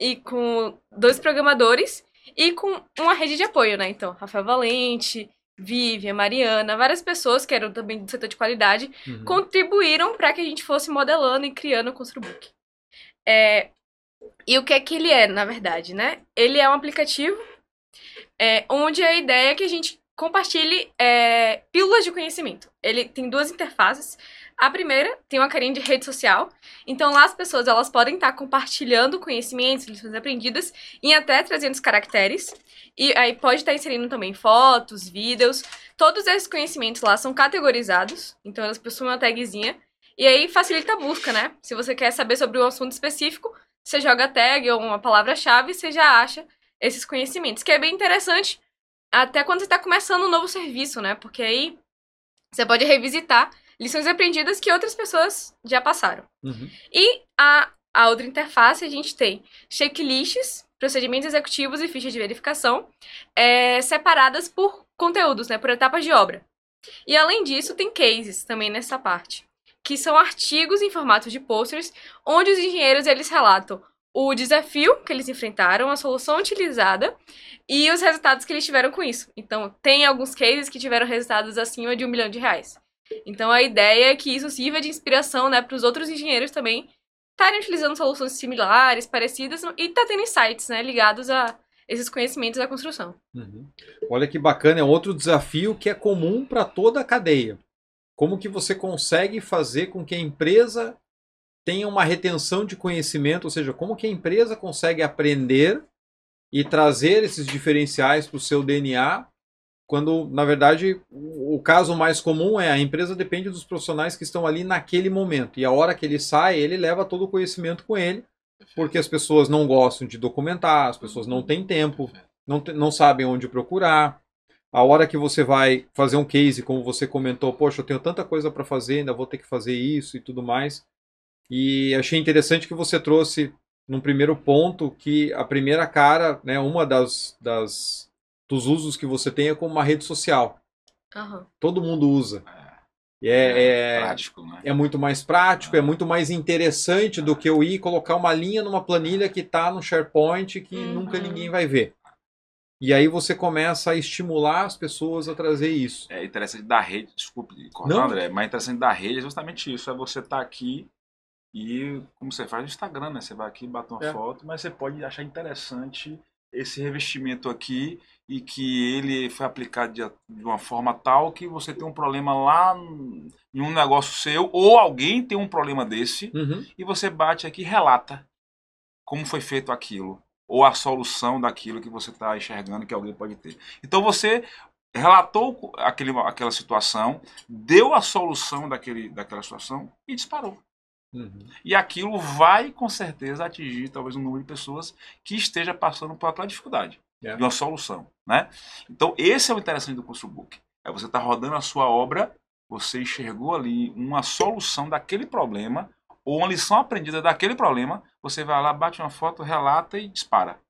e com dois programadores e com uma rede de apoio, né? Então, Rafael Valente, Vivian, Mariana, várias pessoas que eram também do setor de qualidade, Uhum. contribuíram para que a gente fosse modelando e criando o Construbook. É, e o que é que ele é, na verdade, né? Ele é um aplicativo é, onde a ideia é que a gente compartilhe é, pílulas de conhecimento. Ele tem duas interfaces. A primeira tem uma carinha de rede social. Então lá as pessoas elas podem estar compartilhando conhecimentos, lições aprendidas em até 300 caracteres. E aí pode estar inserindo também fotos, vídeos. Todos esses conhecimentos lá são categorizados. Então elas possuem uma tagzinha. E aí facilita a busca, né? Se você quer saber sobre um assunto específico, você joga a tag ou uma palavra-chave e você já acha esses conhecimentos. Que é bem interessante até quando você está começando um novo serviço, né? Porque aí você pode revisitar lições aprendidas que outras pessoas já passaram. Uhum. E a, a outra interface a gente tem checklists, procedimentos executivos e fichas de verificação é, separadas por conteúdos, né? Por etapas de obra. E além disso, tem cases também nessa parte, que são artigos em formato de posters, onde os engenheiros eles relatam o desafio que eles enfrentaram, a solução utilizada e os resultados que eles tiveram com isso. Então, tem alguns cases que tiveram resultados acima de um milhão de reais. Então, a ideia é que isso sirva de inspiração né, para os outros engenheiros também estarem utilizando soluções similares, parecidas, e tá tendo insights né, ligados a esses conhecimentos da construção. Uhum. Olha que bacana, é outro desafio que é comum para toda a cadeia. Como que você consegue fazer com que a empresa tenha uma retenção de conhecimento, ou seja, como que a empresa consegue aprender e trazer esses diferenciais para o seu DNA, quando, na verdade, o caso mais comum é a empresa depende dos profissionais que estão ali naquele momento. E a hora que ele sai, ele leva todo o conhecimento com ele, porque as pessoas não gostam de documentar, as pessoas não têm tempo, não, não sabem onde procurar. A hora que você vai fazer um case, como você comentou, poxa, eu tenho tanta coisa para fazer, ainda vou ter que fazer isso e tudo mais. E achei interessante que você trouxe num primeiro ponto que a primeira cara, né, uma das, das dos usos que você tem é como uma rede social. Aham. Todo mundo usa. E É, é, é, prático, né? é muito mais prático, é muito mais interessante do que eu ir colocar uma linha numa planilha que está no SharePoint que Uhum. nunca ninguém vai ver. E aí você começa a estimular as pessoas a trazer isso. É interessante da rede, desculpe cortar, Não. André, mas interessante da rede é justamente isso, é você estar aqui e como você faz no Instagram, né? Você vai aqui, bate uma É. foto, mas você pode achar interessante esse revestimento aqui e que ele foi aplicado de, de uma forma tal que você tem um problema lá em um negócio seu ou alguém tem um problema desse Uhum. e você bate aqui e relata como foi feito aquilo ou a solução daquilo que você está enxergando que alguém pode ter. Então você relatou aquele, aquela situação, deu a solução daquele, daquela situação e disparou. Uhum. E aquilo vai com certeza atingir talvez um número de pessoas que esteja passando por aquela dificuldade É. de uma solução, né? Então esse é o interessante do ConstruBook. É você estar rodando a sua obra, você enxergou ali uma solução daquele problema ou uma lição aprendida daquele problema, você vai lá, bate uma foto, relata e dispara.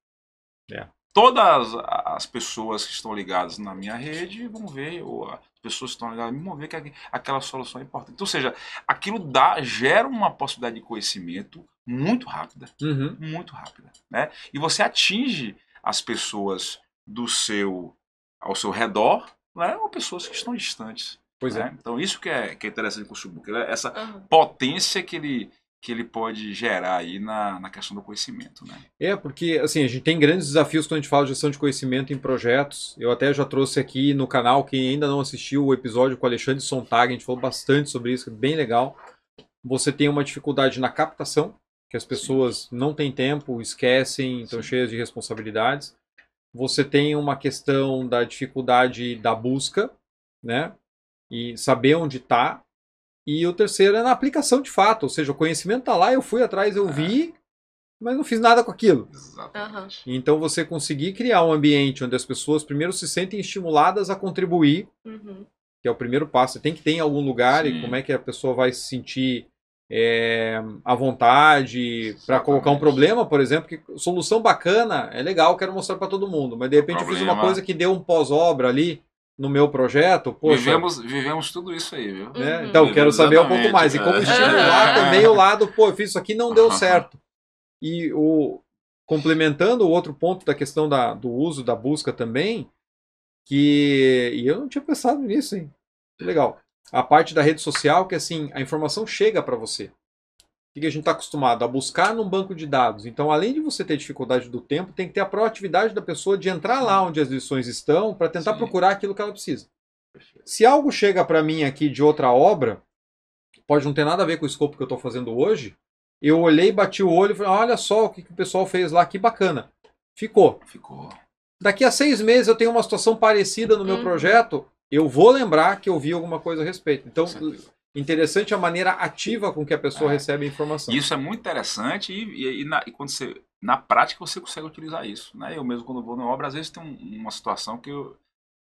É. Todas as pessoas que estão ligadas na minha rede vão ver, ou as pessoas que estão ligadas mim vão ver que aqu- aquela solução é importante. Então, ou seja, aquilo dá, gera uma possibilidade de conhecimento muito rápida Uhum. muito rápida, né? E você atinge as pessoas do seu ao seu redor, né? Ou pessoas que estão distantes. Pois é. né? Então isso que é, que é interessante com o Facebook, né? essa Aham. potência que ele que ele pode gerar aí na, na questão do conhecimento, né? É, porque assim, a gente tem grandes desafios quando a gente fala de gestão de conhecimento em projetos. Eu até já trouxe aqui no canal, quem ainda não assistiu o episódio com o Alexandre Sontag, a gente falou bastante sobre isso, que é bem legal. Você tem uma dificuldade na captação, que as pessoas não têm tempo, esquecem, estão Sim. cheias de responsabilidades. Você tem uma questão da dificuldade da busca, né? E saber onde está. E o terceiro é na aplicação de fato, ou seja, o conhecimento está lá, eu fui atrás, eu vi, mas não fiz nada com aquilo. Exatamente. Então você conseguir criar um ambiente onde as pessoas primeiro se sentem estimuladas a contribuir, Uhum. que é o primeiro passo. Você tem que ter em algum lugar e Sim. como é que a pessoa vai se sentir é, à vontade para colocar um problema, por exemplo, que solução bacana, é legal, quero mostrar para todo mundo, mas de repente eu fiz uma coisa que deu um pós-obra ali no meu projeto, poxa, Vivemos, vivemos tudo isso aí, viu? né? Uhum. Então, quero saber um pouco mais. E como estimular É. também o lado, pô, eu fiz isso aqui não deu certo. E o, complementando o outro ponto da questão da, do uso da busca também, que e eu não tinha pensado nisso, hein? Legal. A parte da rede social que assim a informação chega para você. O que a gente está acostumado a buscar num banco de dados. Então, além de você ter dificuldade do tempo, tem que ter a proatividade da pessoa de entrar lá onde as lições estão para tentar Sim. procurar aquilo que ela precisa. Se algo chega para mim aqui de outra obra, pode não ter nada a ver com o escopo que eu estou fazendo hoje. Eu olhei, bati o olho e falei: olha só o que, que o pessoal fez lá, que bacana. Ficou. Ficou. Daqui a seis meses eu tenho uma situação parecida no meu Uhum. projeto, eu vou lembrar que eu vi alguma coisa a respeito. Então. Interessante a maneira ativa com que a pessoa É. recebe a informação. Isso é muito interessante e, e- e na, e quando você, na prática você consegue utilizar isso. Né? Eu mesmo, quando vou na obra, às vezes tem um- uma situação que eu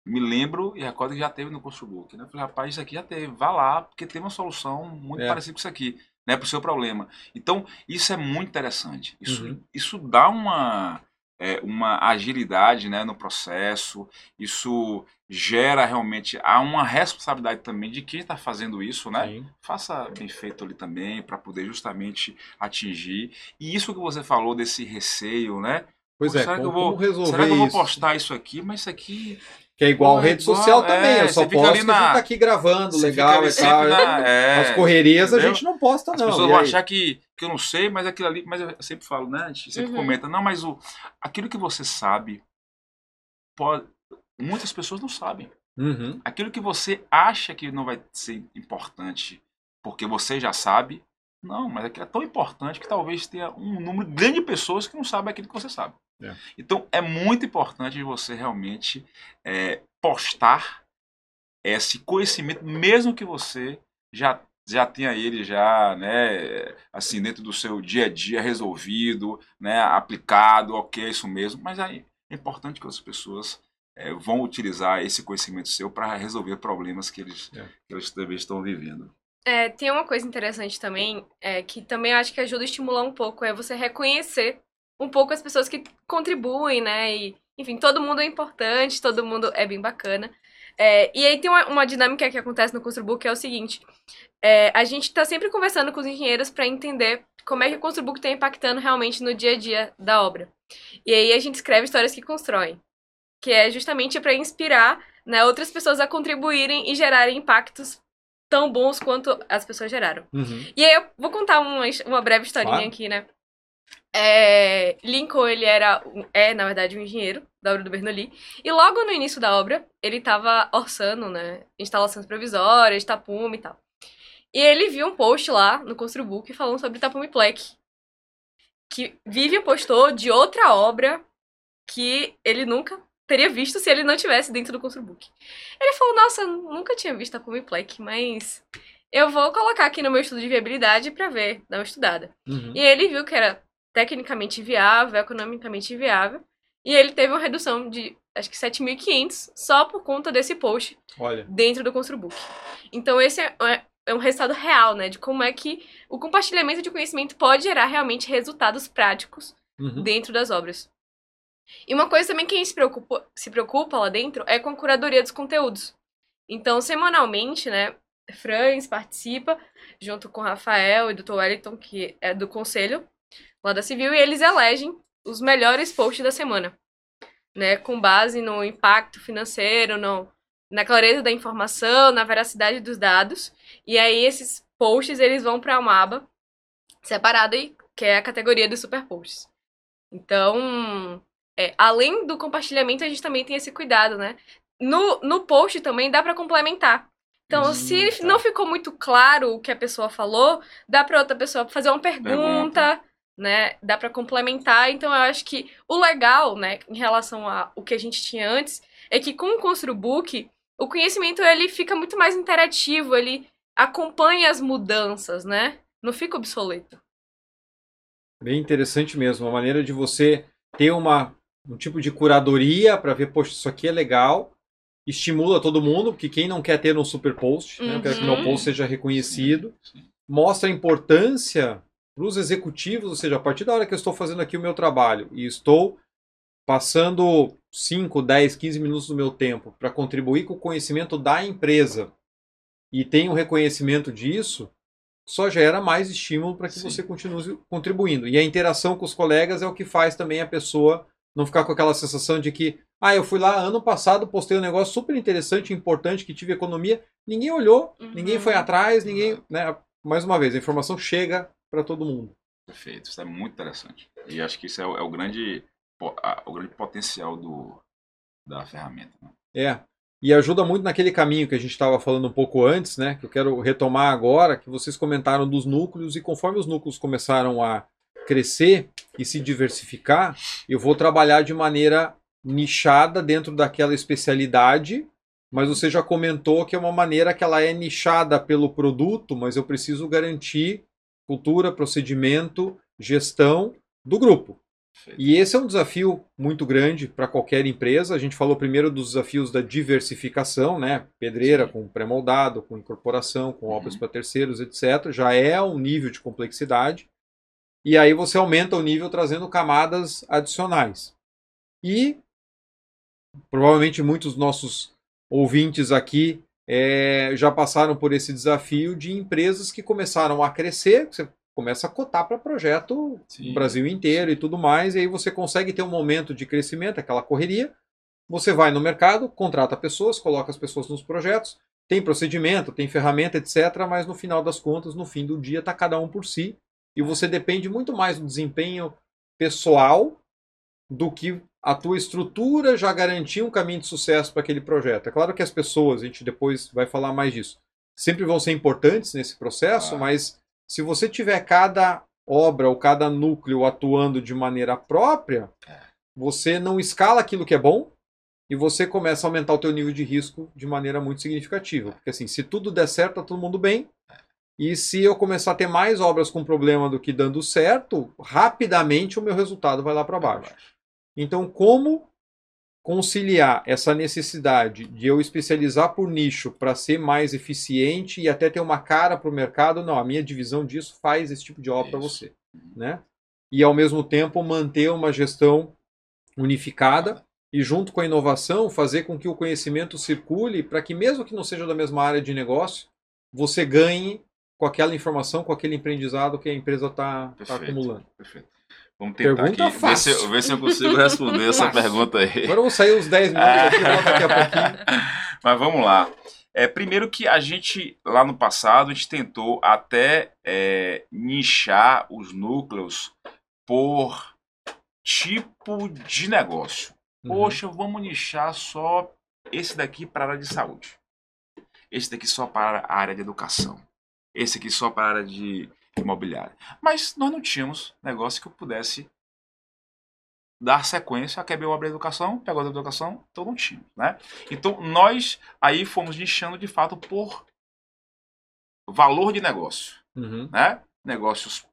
me lembro e recordo que já teve no Construbook. Né? Eu falei, rapaz, isso aqui já teve, vá lá, porque tem uma solução muito É. parecida com isso aqui, né, para o seu problema. Então, isso é muito interessante. Isso, Uhum. isso dá uma, é, uma agilidade né, no processo, isso gera realmente há uma responsabilidade também de quem está fazendo isso, né? Sim. faça bem feito ali também para poder justamente atingir. E isso que você falou desse receio, né? Pois Pô, é, será que como, eu vou- resolver Será que eu vou isso? postar isso aqui? Mas isso aqui. Que é igual Pô, é rede igual- social é, também. Eu só posto ali que a gente na- tá aqui gravando, você legal e tal. na- é, As correrias a entendeu? gente não posta, As não. pessoas E vão aí? achar que, que eu não sei, mas aquilo ali. Mas eu sempre falo, né? A gente sempre Uhum. comenta, não, mas o, aquilo que você sabe, pode, muitas pessoas não sabem. Uhum. aquilo que você acha que não vai ser importante porque você já sabe, não, mas aquilo é tão importante que talvez tenha um número grande de pessoas que não sabem aquilo que você sabe. É. Então é muito importante você realmente é, postar esse conhecimento, mesmo que você já já tenha ele já, né, assim dentro do seu dia a dia resolvido, né, aplicado, ok, é isso mesmo. Mas aí é importante que as pessoas é, vão utilizar esse conhecimento seu para resolver problemas que eles, É. que eles também estão vivendo. É, tem uma coisa interessante também, é, que também acho que ajuda a estimular um pouco, é você reconhecer um pouco as pessoas que contribuem, né? E, enfim, todo mundo é importante, todo mundo é bem bacana. É, e aí tem uma, uma dinâmica que acontece no Construbook que é o seguinte: é, a gente tá sempre conversando com os engenheiros para entender como é que o Construbook está impactando realmente no dia a dia da obra. E aí a gente escreve histórias que constroem, que é justamente para inspirar né, outras pessoas a contribuírem e gerarem impactos tão bons quanto as pessoas geraram. Uhum. E aí eu vou contar uma, uma breve historinha Claro. aqui, né? É, Lincoln, ele era, é, na verdade, um engenheiro da obra do Bernoulli. E logo no início da obra, ele estava orçando, né? Instalações provisórias, tapume e tal. E ele viu um post lá no Construbook falando sobre tapume plec. Que Vivian postou de outra obra que ele nunca teria visto se ele não tivesse dentro do Construbook. Ele falou, nossa, nunca tinha visto tapume plec, mas eu vou colocar aqui no meu estudo de viabilidade pra ver, dar uma estudada. Uhum. E ele viu que era tecnicamente viável, economicamente viável, e ele teve uma redução de acho que 7.500 só por conta desse post Olha. dentro do Construbook. Então esse é, é- é um resultado real, né, de como é que o compartilhamento de conhecimento pode gerar realmente resultados práticos Uhum. dentro das obras. E uma coisa também que a gente se preocupa, se preocupa lá dentro é com a curadoria dos conteúdos. Então, semanalmente, né, Franz participa, junto com o Rafael e o Dr. Wellington, que é do conselho lá da Civil, e eles elegem os melhores posts da semana, né, com base no impacto financeiro, no, na clareza da informação, na veracidade dos dados. E aí esses posts eles vão para uma aba separada que é a categoria dos super posts. Então, é, além do compartilhamento, a gente também tem esse cuidado, né? No, no post também dá para complementar. Então, Hum, se tá. não ficou muito claro o que a pessoa falou, dá para outra pessoa fazer uma pergunta, Pergunta. né? Dá para complementar. Então, eu acho que o legal, né, em relação ao que a gente tinha antes, é que com o Construbook, o conhecimento ele fica muito mais interativo, ele acompanha as mudanças, né? Não fica obsoleto. Bem interessante mesmo. Uma maneira de você ter uma, um tipo de curadoria para ver, poxa, isso aqui é legal. Estimula todo mundo, porque quem não quer ter um super post, né? Eu quero que meu Uhum. post seja reconhecido. Sim, sim. Mostra a importância para os executivos, ou seja, a partir da hora que eu estou fazendo aqui o meu trabalho e estou passando 5, 10, 15 minutos do meu tempo para contribuir com o conhecimento da empresa e tenho reconhecimento disso, só gera mais estímulo para que Sim. você continue contribuindo. E a interação com os colegas é o que faz também a pessoa não ficar com aquela sensação de que, ah, eu fui lá ano passado, postei um negócio super interessante, importante, que tive economia, ninguém olhou, Uhum. ninguém foi atrás, ninguém, né? Mais uma vez, a informação chega para todo mundo. Perfeito, isso é muito interessante. E acho que isso é o, é o grande, o grande potencial do, da ferramenta. né? É. E ajuda muito naquele caminho que a gente estava falando um pouco antes, né? Que eu quero retomar agora, que vocês comentaram dos núcleos, e conforme os núcleos começaram a crescer e se diversificar, eu vou trabalhar de maneira nichada dentro daquela especialidade, mas você já comentou que é uma maneira que ela é nichada pelo produto, mas eu preciso garantir cultura, procedimento, gestão do grupo. E esse é um desafio muito grande para qualquer empresa. A gente falou primeiro dos desafios da diversificação, né? Pedreira Sim. com pré-moldado, com incorporação, com Uhum. obras para terceiros, etc. Já é um nível de complexidade. E aí você aumenta o nível trazendo camadas adicionais. E provavelmente muitos nossos ouvintes aqui eh, já passaram por esse desafio de empresas que começaram a crescer. Você começa a cotar para projeto Sim. no Brasil inteiro e tudo mais, e aí você consegue ter um momento de crescimento, aquela correria. Você vai no mercado, contrata pessoas, coloca as pessoas nos projetos, tem procedimento, tem ferramenta, etc. Mas no final das contas, no fim do dia, está cada um por si. E você depende muito mais do desempenho pessoal do que a tua estrutura já garantir um caminho de sucesso para aquele projeto. É claro que as pessoas, a gente depois vai falar mais disso, sempre vão ser importantes nesse processo, Ah. mas se você tiver cada obra ou cada núcleo atuando de maneira própria, É. você não escala aquilo que é bom e você começa a aumentar o teu nível de risco de maneira muito significativa. Porque assim, se tudo der certo, tá todo mundo bem. E se eu começar a ter mais obras com problema do que dando certo, rapidamente o meu resultado vai lá para baixo. Então, como conciliar essa necessidade de eu especializar por nicho para ser mais eficiente e até ter uma cara para o mercado? Não, a minha divisão disso faz esse tipo de obra para você, né? E ao mesmo tempo manter uma gestão unificada e junto com a inovação fazer com que o conhecimento circule para que mesmo que não seja da mesma área de negócio, você ganhe com aquela informação, com aquele aprendizado que a empresa está Perfeito. acumulando. Perfeito. Vamos tentar Pergunta aqui, ver se, fácil. ver se eu consigo responder essa Fácil. pergunta aí. Agora eu vou sair os 10 minutos aqui, daqui a pouquinho. Mas vamos lá. É, primeiro que a gente, lá no passado, a gente tentou até é, nichar os núcleos por tipo de negócio. Uhum. Poxa, vamos nichar só esse daqui para a área de saúde. Esse daqui só para a área de educação. Esse aqui só para a área de imobiliária. Mas nós não tínhamos negócio que eu pudesse dar sequência a quebrar obra de educação, pegou a educação, então não tínhamos, né? Então nós aí fomos nichando de fato por valor de negócio, Uhum. né? Negócios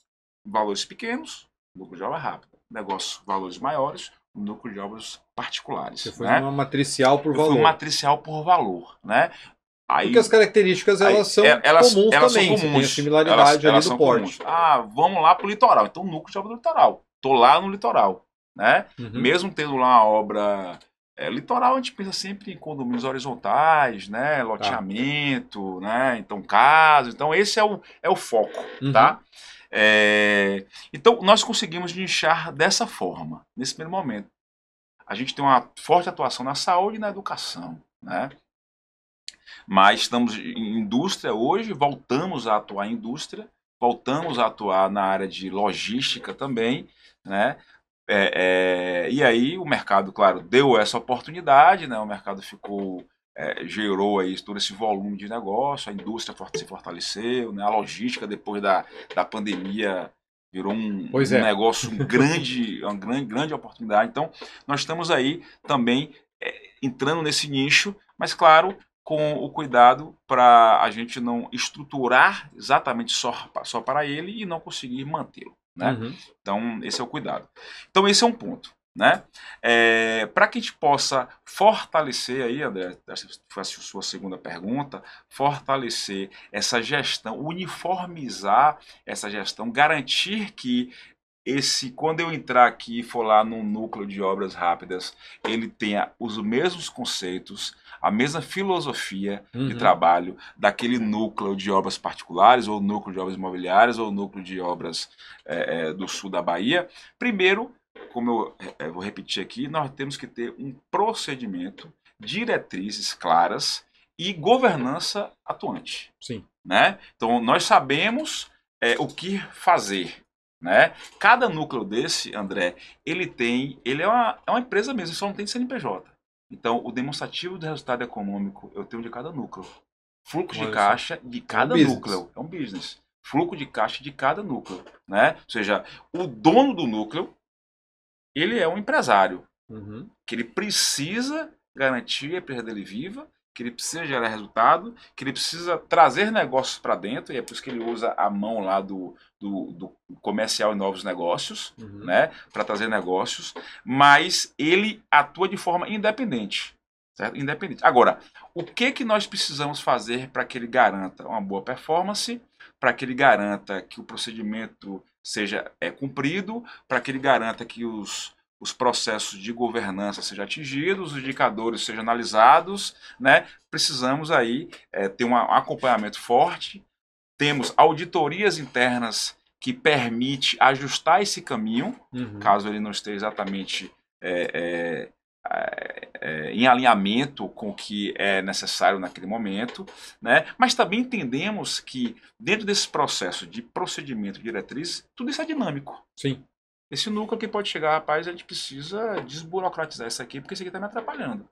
valores pequenos, lucro de obra rápida. Negócios valores maiores, lucro de obras particulares. Você foi né? uma matricial por Eu valor. matricial por valor, né? Aí, Porque as características aí, elas são é- elas- comuns elas são também. Tem a comuns. similaridade Elas- ali elas do são porte. comuns. Ah, vamos lá pro litoral. Então, núcleo de obra do litoral. Tô lá no litoral, né? Uhum. Mesmo tendo lá uma obra é, litoral, a gente pensa sempre em condomínios horizontais, né? Tá. Loteamento, né? Então, casa. Então, esse é o, é o foco, Uhum. tá? É, então, nós conseguimos nichar dessa forma, nesse primeiro momento. A gente tem uma forte atuação na saúde e na educação, né? Mas estamos em indústria hoje, voltamos a atuar em indústria, voltamos a atuar na área de logística também, né? É, é, e aí o mercado, claro, deu essa oportunidade, né? O mercado ficou, é, gerou aí todo esse volume de negócio, a indústria se fortaleceu, né? A logística depois da, da pandemia virou um, um é. negócio um grande, uma grande, grande oportunidade. Então, nós estamos aí também é, entrando nesse nicho, mas claro, com o cuidado para a gente não estruturar exatamente só, só para ele e não conseguir mantê-lo. Né? Uhum. Então, esse é o cuidado. Então, esse é um ponto. Né? para que a gente possa fortalecer aí, André, essa foi a sua segunda pergunta, fortalecer essa gestão, uniformizar essa gestão, garantir que esse quando eu entrar aqui e for lá no núcleo de obras rápidas, ele tenha os mesmos conceitos, a mesma filosofia Uhum. de trabalho daquele núcleo de obras particulares, ou núcleo de obras imobiliárias, ou núcleo de obras é, é, do sul da Bahia. Primeiro, como eu é, vou repetir aqui, nós temos que ter um procedimento, diretrizes claras e governança atuante Sim. né? Então nós sabemos o que fazer, né? Cada núcleo desse, André, ele tem, ele é uma, é uma empresa mesmo, só não tem CNPJ. Então o demonstrativo do resultado econômico eu tenho de cada núcleo, fluxo Olha de caixa de cada business. núcleo, é um business, fluxo de caixa de cada núcleo, né? Ou seja, o dono do núcleo ele é um empresário, Uhum. que ele precisa garantir a empresa dele viva, que ele precisa gerar resultado, que ele precisa trazer negócios para dentro, e é por isso que ele usa a mão lá do, do, do comercial e novos negócios, Uhum. né, para trazer negócios, mas ele atua de forma independente, certo? Independente. Agora, o que que nós precisamos fazer para que ele garanta uma boa performance, para que ele garanta que o procedimento seja é, cumprido, para que ele garanta que os os processos de governança sejam atingidos, os indicadores sejam analisados, né? Precisamos aí é, ter um acompanhamento forte. Temos auditorias internas que permite ajustar esse caminho, Uhum. caso ele não esteja exatamente é, é, é, é, em alinhamento com o que é necessário naquele momento, né? Mas também entendemos que dentro desse processo de procedimento de diretriz, tudo isso é dinâmico. Sim. Esse núcleo que pode chegar, rapaz, a gente precisa desburocratizar isso aqui, porque isso aqui está me atrapalhando.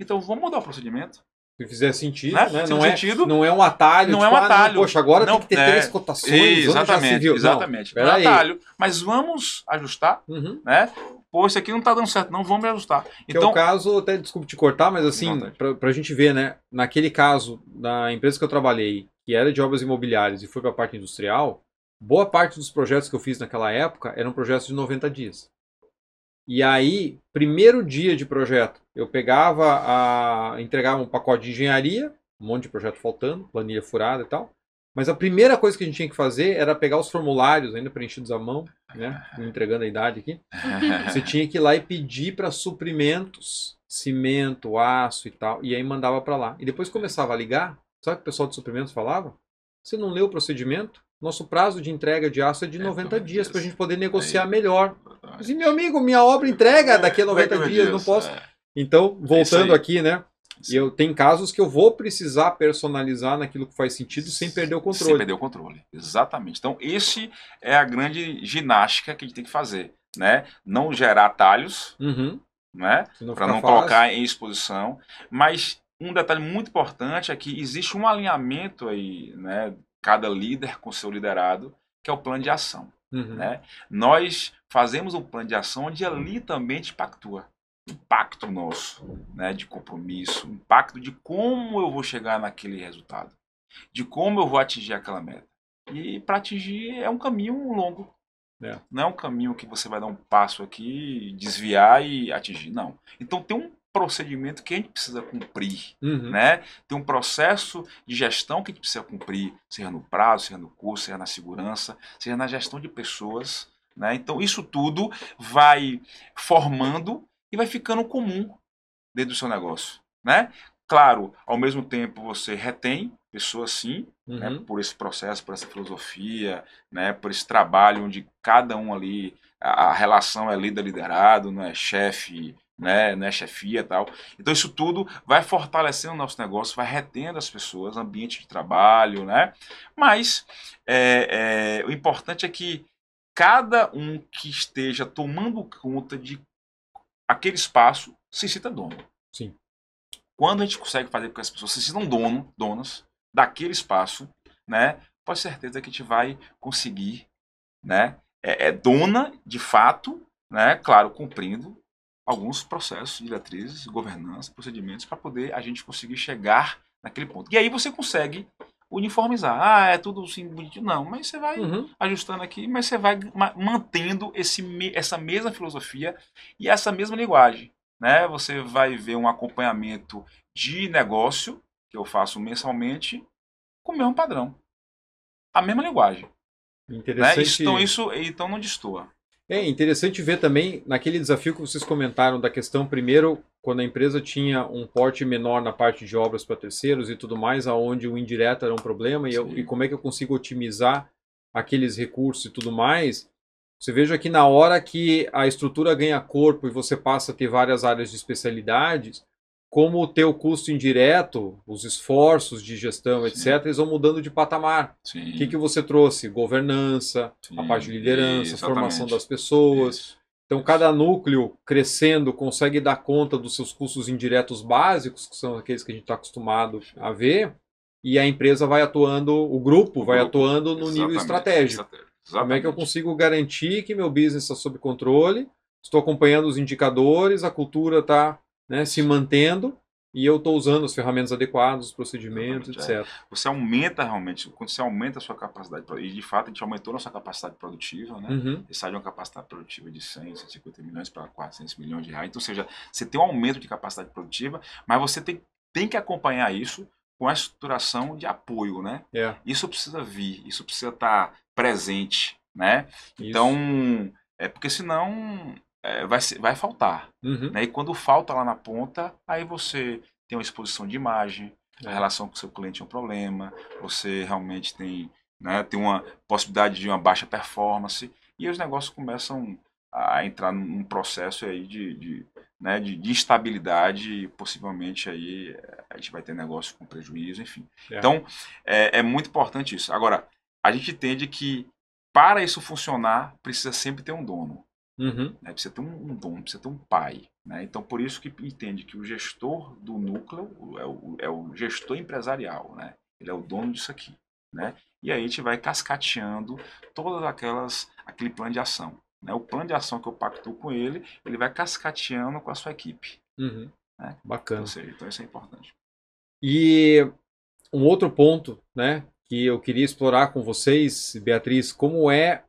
Então vamos mudar o procedimento. Se fizer sentido, Né? né? Se Não, é, sentido, não é um atalho. não tipo, é um ah, atalho. poxa, agora Não, tem que ter é, três cotações. exatamente, viu. Não, exatamente. Não, é peraí. atalho. Mas vamos ajustar, Uhum. né? Pô, isso aqui não está dando certo, não vamos ajustar. Que é Então, o caso, até desculpe te cortar, mas assim, pra, pra gente ver, né? Naquele caso, da empresa que eu trabalhei, que era de obras imobiliárias e foi pra parte industrial, boa parte dos projetos que eu fiz naquela época eram projetos de 90 dias. E aí, primeiro dia de projeto, eu pegava a. entregava um pacote de engenharia, um monte de projeto faltando, planilha furada e tal. Mas a primeira coisa que a gente tinha que fazer era pegar os formulários, ainda preenchidos à mão, né? Entregando a idade aqui. Você tinha que ir lá e pedir para suprimentos, cimento, aço e tal, e aí mandava para lá. E depois começava a ligar, sabe o que o pessoal de suprimentos falava? Você não leu o procedimento? Nosso prazo de entrega de aço é de É 90 90 dias para a dias. gente poder negociar Aí. melhor. Assim, meu amigo, minha obra entrega daqui a 90 dias, não posso. É. Então, voltando aqui, né? E eu tem casos que eu vou precisar personalizar naquilo que faz sentido sem perder o Sem controle. perder o controle. Exatamente. Então, esse é a grande ginástica que a gente tem que fazer, né? Não gerar atalhos, Uhum. né? Para não fácil. colocar em exposição. Mas um detalhe muito importante é que existe um alinhamento aí, né? Cada líder com seu liderado, que é o plano de ação. Uhum. Né? Nós fazemos um plano de ação onde ali também a gente pactua. Impacto nosso, né? De compromisso, impacto de como eu vou chegar naquele resultado, de como eu vou atingir aquela meta. E para atingir é um caminho longo. É. Não é um caminho que você vai dar um passo aqui, desviar e atingir. Não. Então tem um procedimento que a gente precisa cumprir Uhum. né? Tem um processo de gestão que a gente precisa cumprir, seja no prazo, seja no curso, seja na segurança, seja na gestão de pessoas, né? Então isso tudo vai formando e vai ficando comum dentro do seu negócio, né? Claro, ao mesmo tempo você retém pessoas sim, né, Uhum. por esse processo, por essa filosofia, né, por esse trabalho onde cada um ali, a, relação é líder-liderado, não é chefe, né, não é chefia e tal. Então isso tudo vai fortalecendo o nosso negócio, vai retendo as pessoas, ambiente de trabalho, né? Mas é, é, o importante é que cada um que esteja tomando conta de aquele espaço se sinta dono. Sim. Quando a gente consegue fazer com que as pessoas se sintam dono, donas daquele espaço, né? Pode certeza que a gente vai conseguir, né? É, é dona de fato, né? Claro, cumprindo alguns processos, diretrizes, governança, procedimentos para poder a gente conseguir chegar naquele ponto. E aí você consegue uniformizar. Ah, é tudo assim bonitinho. Não, mas você vai Uhum. ajustando aqui, mas você vai ma- mantendo esse, essa mesma filosofia e essa mesma linguagem. Né? Você vai ver um acompanhamento de negócio, que eu faço mensalmente, com o mesmo padrão. A mesma linguagem. Né? Interessante. Isso- Então, isso então não destoa. É interessante ver também naquele desafio que vocês comentaram da questão primeiro quando a empresa tinha um porte menor na parte de obras para terceiros e tudo mais, aonde o indireto era um problema e, eu, e como é que eu consigo otimizar aqueles recursos e tudo mais. Você veja que na hora que a estrutura ganha corpo e você passa a ter várias áreas de especialidades, como o teu custo indireto, os esforços de gestão, Sim. etc., eles vão mudando de patamar. Sim. O que, que você trouxe? Governança, Sim. a parte de liderança, Exatamente. formação das pessoas. Isso. Então, cada núcleo crescendo consegue dar conta dos seus custos indiretos básicos, que são aqueles que a gente está acostumado a ver, e a empresa vai atuando, o grupo o vai grupo. atuando no Exatamente. nível estratégico. Exatamente. Como é que eu consigo garantir que meu business está sob controle? Estou acompanhando os indicadores, a cultura está né, se mantendo e eu estou usando as ferramentas adequadas, os procedimentos, Exatamente, etc. É. Você aumenta realmente, quando você aumenta a sua capacidade, e de fato a gente aumentou a nossa capacidade produtiva, né? Uhum. Sai de uma capacidade produtiva de 100, 150 milhões para 400 milhões de reais. Então, ou seja, você tem um aumento de capacidade produtiva, mas você tem, tem que acompanhar isso com a estruturação de apoio, né? É. Isso precisa vir, isso precisa estar tá presente, né? Isso. Então, é porque senão é, vai, vai faltar. Uhum. Né? E quando falta lá na ponta, aí você tem uma exposição de imagem, a é. relação com o seu cliente é um problema, você realmente tem, né, tem uma possibilidade de uma baixa performance, e os negócios começam a entrar num processo aí de, de, né, de, de instabilidade e possivelmente aí a gente vai ter negócio com prejuízo, enfim. É. Então, é, é muito importante isso. Agora, a gente entende que para isso funcionar, precisa sempre ter um dono. Uhum. Né? Precisa ter um, um dono, precisa ter um pai. Né? Então, por isso que entende que o gestor do núcleo é o, é o gestor empresarial. Né? Ele é o dono disso aqui. Né? E aí a gente vai cascateando todas aquelas aquele plano de ação. Né? O plano de ação que eu pacto com ele, ele vai cascateando com a sua equipe. Uhum. Né? Bacana. Seja, então isso é importante. E um outro ponto, né, que eu queria explorar com vocês, Beatriz, como é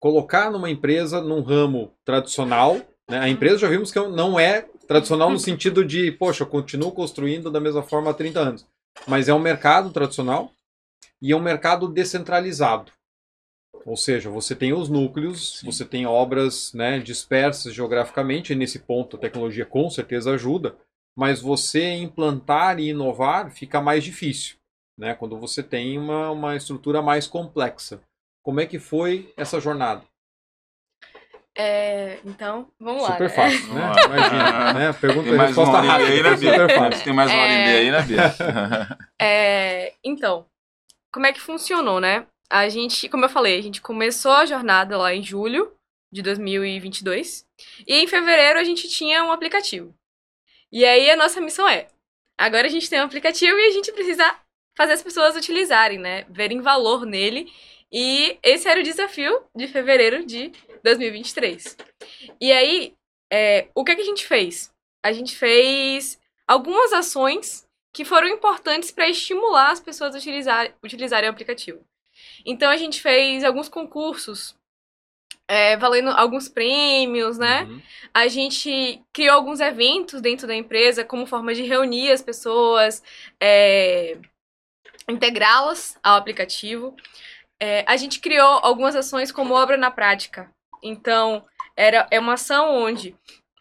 colocar numa empresa num ramo tradicional. Né? A empresa já vimos que não é tradicional no sentido de, poxa, eu continuo construindo da mesma forma há 30 anos. Mas é um mercado tradicional e é um mercado descentralizado. Ou seja, você tem os núcleos, Sim. você tem obras né, dispersas geograficamente, e nesse ponto a tecnologia com certeza ajuda, mas você implantar e inovar fica mais difícil, né, quando você tem uma, uma estrutura mais complexa. Como é que foi essa jornada? É, então, vamos lá. Super né? fácil, né? Imagina, né? Pergunta Tem mais resposta rápida. Aí, né, super fácil. Tem mais uma hora e meia aí, né, Bia? É, então, como é que funcionou, né? A gente, como eu falei, a gente começou a jornada lá em julho de 2022 e em fevereiro a gente tinha um aplicativo. E aí a nossa missão é, agora a gente tem um aplicativo e a gente precisa fazer as pessoas utilizarem, né? Verem valor nele e esse era o desafio de fevereiro de 2023. E aí, é, o que, que a gente fez? A gente fez algumas ações que foram importantes para estimular as pessoas a utilizar, utilizarem o aplicativo. Então, a gente fez alguns concursos é, valendo alguns prêmios, né? Uhum. A gente criou alguns eventos dentro da empresa como forma de reunir as pessoas, é, integrá-las ao aplicativo. É, a gente criou algumas ações como obra na prática. Então, era, é uma ação onde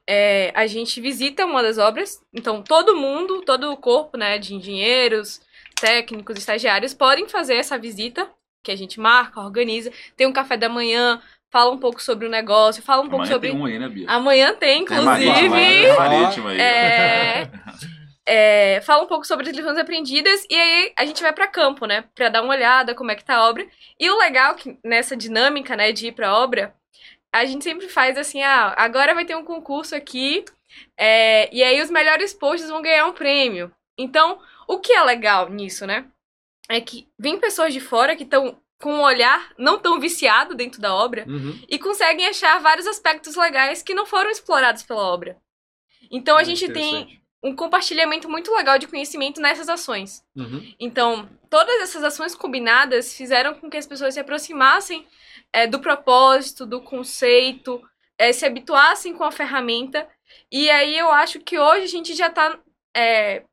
é, a gente visita uma das obras. Então, todo mundo, todo o corpo né, de engenheiros, técnicos, estagiários podem fazer essa visita, que a gente marca, organiza. Tem um café da manhã, fala um pouco sobre o negócio, fala um Amanhã pouco sobre. Tem um aí, né, Bia? Amanhã tem, inclusive. É marítimo aí. É... é, fala um pouco sobre as lições aprendidas e aí a gente vai para campo, né, para dar uma olhada como é que tá a obra. E o legal que nessa dinâmica, né, de ir para obra, a gente sempre faz assim, ah, agora vai ter um concurso aqui é, e aí os melhores posts vão ganhar um prêmio. Então, o que é legal nisso, né, é que vem pessoas de fora que estão com um olhar não tão viciado dentro da obra uhum. e conseguem achar vários aspectos legais que não foram explorados pela obra. Então a é gente tem um compartilhamento muito legal de conhecimento nessas ações. Uhum. Então, todas essas ações combinadas fizeram com que as pessoas se aproximassem é, do propósito, do conceito, é, se habituassem com a ferramenta. E aí eu acho que hoje a gente já está é,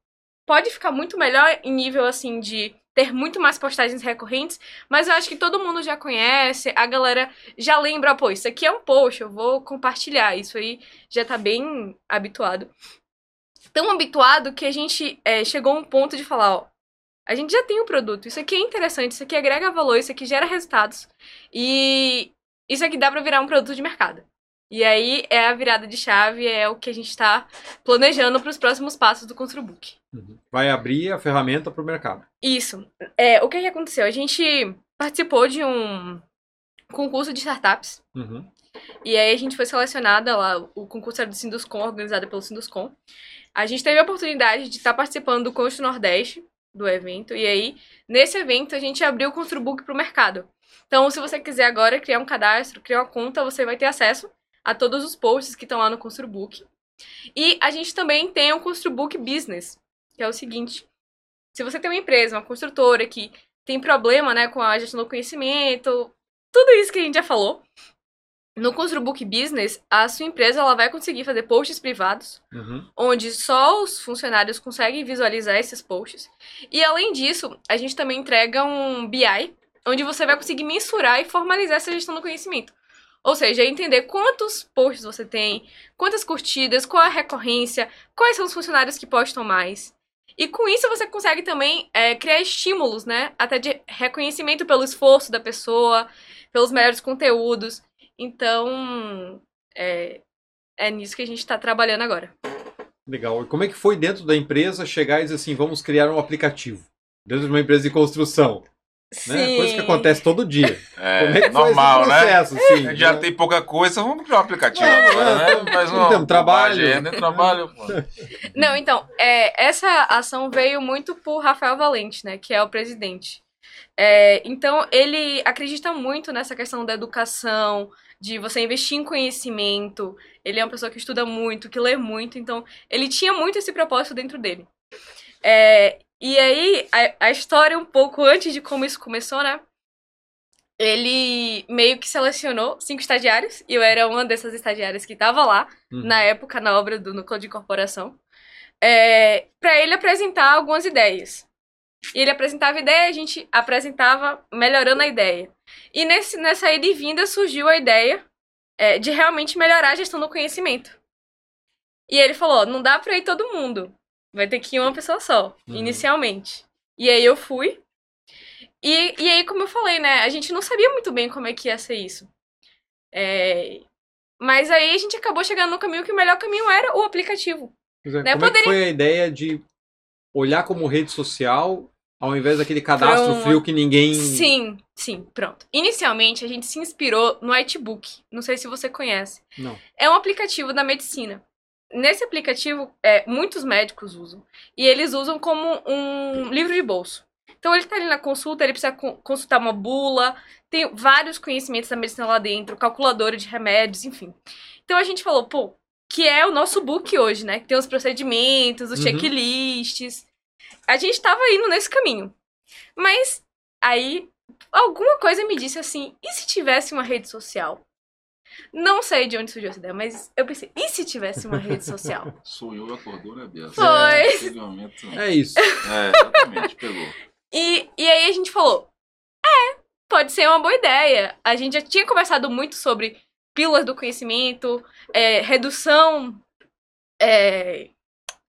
pode ficar muito melhor em nível assim de ter muito mais postagens recorrentes, mas eu acho que todo mundo já conhece, a galera já lembra, pô, isso aqui é um post, eu vou compartilhar, isso aí já tá bem habituado. Tão habituado que a gente é, chegou a um ponto de falar, ó, a gente já tem o um produto, isso aqui é interessante, isso aqui agrega valor, isso aqui gera resultados, e isso aqui dá pra virar um produto de mercado. E aí é a virada de chave, é o que a gente está planejando para os próximos passos do Construbook. Uhum. Vai abrir a ferramenta para o mercado. Isso. É, o que, que aconteceu? A gente participou de um concurso de startups. Uhum. E aí a gente foi selecionada lá, o concurso era do Sinduscom, organizado pelo Sinduscom. A gente teve a oportunidade de estar tá participando do Constru Nordeste, do evento. E aí, nesse evento, a gente abriu o Construbook para o mercado. Então, se você quiser agora criar um cadastro, criar uma conta, você vai ter acesso a todos os posts que estão lá no Construbook. E a gente também tem o Construbook Business, que é o seguinte: se você tem uma empresa, uma construtora que tem problema né, com a gestão do conhecimento, tudo isso que a gente já falou, no Construbook Business, a sua empresa ela vai conseguir fazer posts privados, uhum. onde só os funcionários conseguem visualizar esses posts. E além disso, a gente também entrega um BI, onde você vai conseguir mensurar e formalizar essa gestão do conhecimento. Ou seja, entender quantos posts você tem, quantas curtidas, qual a recorrência, quais são os funcionários que postam mais. E com isso você consegue também é, criar estímulos, né? Até de reconhecimento pelo esforço da pessoa, pelos melhores conteúdos. Então, é, é nisso que a gente está trabalhando agora. Legal. E como é que foi dentro da empresa chegar e dizer assim, vamos criar um aplicativo? Dentro de uma empresa de construção. Né? Coisa que acontece todo dia. É, Como é que normal, foi esse processo, né? Assim, já né? tem pouca coisa, vamos criar um aplicativo é, agora, né? Uma então, trabalho. É, trabalho Não, então, é, essa ação veio muito por Rafael Valente, né? Que é o presidente. É, então, ele acredita muito nessa questão da educação, de você investir em conhecimento. Ele é uma pessoa que estuda muito, que lê muito, então ele tinha muito esse propósito dentro dele. É, e aí, a, a história um pouco antes de como isso começou, né? Ele meio que selecionou cinco estagiários, e eu era uma dessas estagiárias que estava lá, uhum. na época, na obra do Núcleo de Incorporação, é, para ele apresentar algumas ideias. E ele apresentava ideia, a gente apresentava melhorando a ideia. E nesse, nessa ida e vinda surgiu a ideia é, de realmente melhorar a gestão do conhecimento. E ele falou: não dá para ir todo mundo. Vai ter que ir uma pessoa só, uhum. inicialmente. E aí eu fui. E, e aí, como eu falei, né? A gente não sabia muito bem como é que ia ser isso. É... Mas aí a gente acabou chegando no caminho que o melhor caminho era o aplicativo. É, né? Como poderia... é foi a ideia de olhar como rede social ao invés daquele cadastro pronto. frio que ninguém. Sim, sim, pronto. Inicialmente a gente se inspirou no Whitebook. Não sei se você conhece. Não. É um aplicativo da medicina. Nesse aplicativo, é, muitos médicos usam. E eles usam como um livro de bolso. Então ele está ali na consulta, ele precisa consultar uma bula, tem vários conhecimentos da medicina lá dentro, calculadora de remédios, enfim. Então a gente falou, pô, que é o nosso book hoje, né? Que tem os procedimentos, os uhum. checklists. A gente estava indo nesse caminho. Mas aí alguma coisa me disse assim: e se tivesse uma rede social? Não sei de onde surgiu essa ideia, mas eu pensei, e se tivesse uma rede social? Sou eu acordou, né, Bia? Foi. É, é isso. É, exatamente, pegou. E, e aí a gente falou, é, pode ser uma boa ideia. A gente já tinha conversado muito sobre pílulas do conhecimento, é, redução é,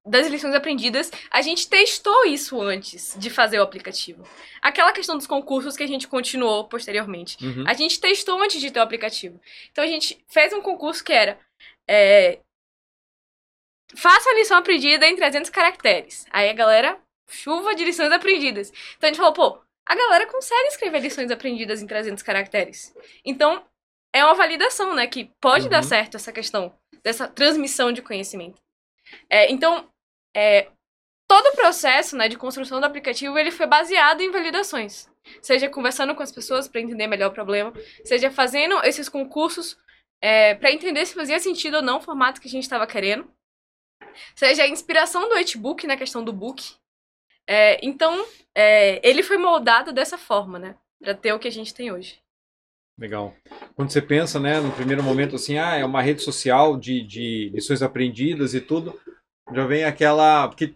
das lições aprendidas, a gente testou isso antes de fazer o aplicativo. Aquela questão dos concursos que a gente continuou posteriormente. Uhum. A gente testou antes de ter o aplicativo. Então a gente fez um concurso que era. É, faça a lição aprendida em 300 caracteres. Aí a galera, chuva de lições aprendidas. Então a gente falou, pô, a galera consegue escrever lições aprendidas em 300 caracteres. Então é uma validação, né? Que pode uhum. dar certo essa questão dessa transmissão de conhecimento. É, então, é, todo o processo né, de construção do aplicativo ele foi baseado em validações. Seja conversando com as pessoas para entender melhor o problema, seja fazendo esses concursos é, para entender se fazia sentido ou não o formato que a gente estava querendo, seja a inspiração do Hitbook na questão do book. É, então, é, ele foi moldado dessa forma, né? Para ter o que a gente tem hoje. Legal. Quando você pensa, né, no primeiro momento assim, ah, é uma rede social de, de lições aprendidas e tudo, já vem aquela. Porque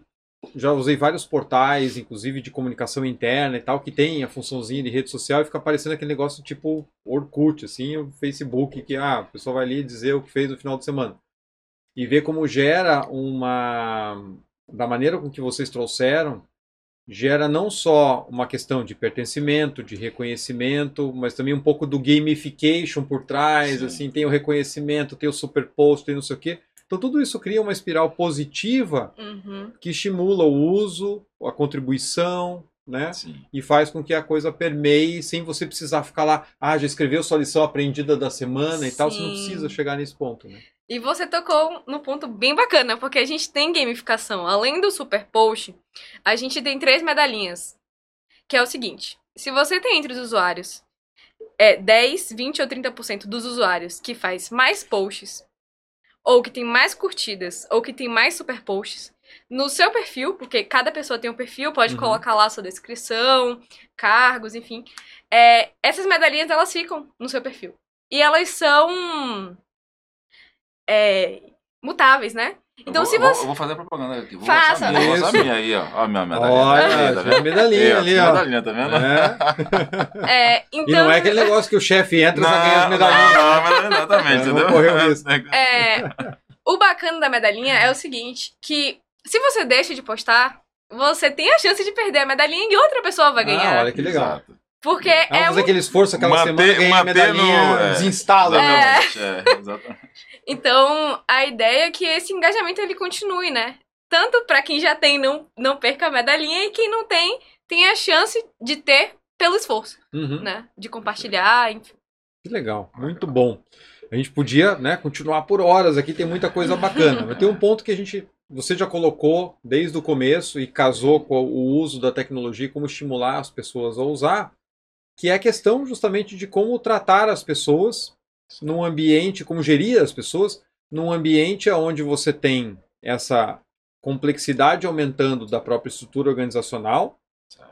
já usei vários portais, inclusive de comunicação interna e tal, que tem a funçãozinha de rede social e fica aparecendo aquele negócio tipo Orkut, assim, o Facebook, que ah, a pessoa vai ali dizer o que fez no final de semana. E ver como gera uma. Da maneira com que vocês trouxeram, gera não só uma questão de pertencimento, de reconhecimento, mas também um pouco do gamification por trás, Sim. assim, tem o reconhecimento, tem o superposto, tem não sei o quê. Então tudo isso cria uma espiral positiva Uhum. que estimula o uso, a contribuição, né? Sim. E faz com que a coisa permeie sem você precisar ficar lá, ah, já escreveu sua lição aprendida da semana e tal, você não Sim. precisa chegar nesse ponto, né? E você tocou no ponto bem bacana, porque a gente tem gamificação. Além do Super Post, a gente tem três medalhinhas. Que é o seguinte: se você tem entre os usuários é, 10, 20 ou 30% dos usuários que faz mais posts, ou que tem mais curtidas, ou que tem mais super posts, no seu perfil, porque cada pessoa tem um perfil, pode Uhum. colocar lá sua descrição, cargos, enfim. É, essas medalhinhas elas ficam no seu perfil. E elas são é, mutáveis, né? Então, eu vou, se você- eu vou fazer propaganda aqui. Vou Faça. a minha, vou a Isso. minha aí, ó. Ó a minha medalhinha. Olha, tá vendo? a medalhinha ali, ó. Medalhinha, tá vendo? É. É, E então, não é aquele negócio que o chefe entra e Não, só ganha as medalhinhas. não, não, exatamente, É, não entendeu? correu risco. é, o bacana da medalhinha é o seguinte, que se você deixa de postar, você tem a chance de perder a medalhinha e outra pessoa vai ganhar. Ah, olha que legal. Exato. Porque Ah, é fazer um... aquele esforço aquela Manter- semana, ganha a medalhinha, no- é. desinstala. né? Exatamente, é, exatamente. Então, a ideia é que esse engajamento ele continue, né? Tanto pra quem já tem, não, não perca a medalhinha, e quem não tem, tem a chance de ter pelo esforço, Uhum. né? De compartilhar, enfim. Que legal, muito bom. A gente podia né, continuar por horas aqui, tem muita coisa bacana. Mas tem um ponto que a gente, você já colocou desde o começo e casou com o uso da tecnologia, como estimular as pessoas a usar, que é a questão justamente de como tratar as pessoas num ambiente, como gerir as pessoas num ambiente onde você tem essa complexidade aumentando da própria estrutura organizacional,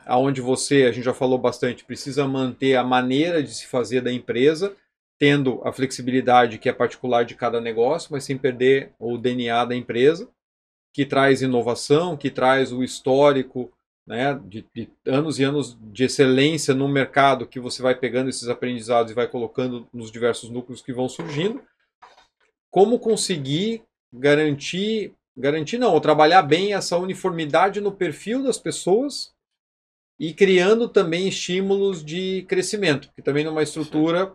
aonde você, a gente já falou bastante, precisa manter a maneira de se fazer da empresa, tendo a flexibilidade que é particular de cada negócio, mas sem perder o DNA da empresa, que traz inovação, que traz o histórico né, de, de anos e anos de excelência no mercado, que você vai pegando esses aprendizados e vai colocando nos diversos núcleos que vão surgindo. Como conseguir garantir, garantir não, ou trabalhar bem essa uniformidade no perfil das pessoas e criando também estímulos de crescimento, que também numa estrutura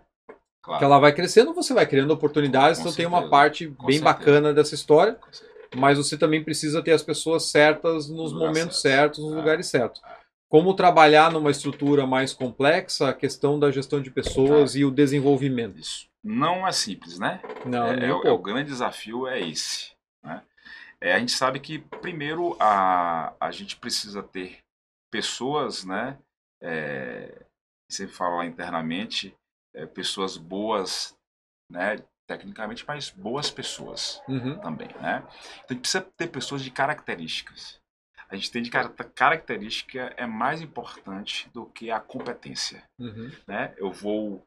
Claro. que ela vai crescendo, você vai criando oportunidades, Com então tem uma certeza, parte com bem certeza. bacana dessa história, Com certeza. Mas você também precisa ter as pessoas certas nos No momentos certo. certos, nos Ah. lugares certos. Como trabalhar numa estrutura mais complexa, a questão da gestão de pessoas e o desenvolvimento. Isso. Não é simples, né? Não, é, é o- é o grande desafio é esse. Né? É, a gente sabe que, primeiro, a, a gente precisa ter pessoas, né? É, lá internamente, é, pessoas boas, né? Tecnicamente, mas boas pessoas Uhum. também, né? Então a gente precisa ter pessoas de características. A gente que a característica é mais importante do que a competência Uhum. né? Eu vou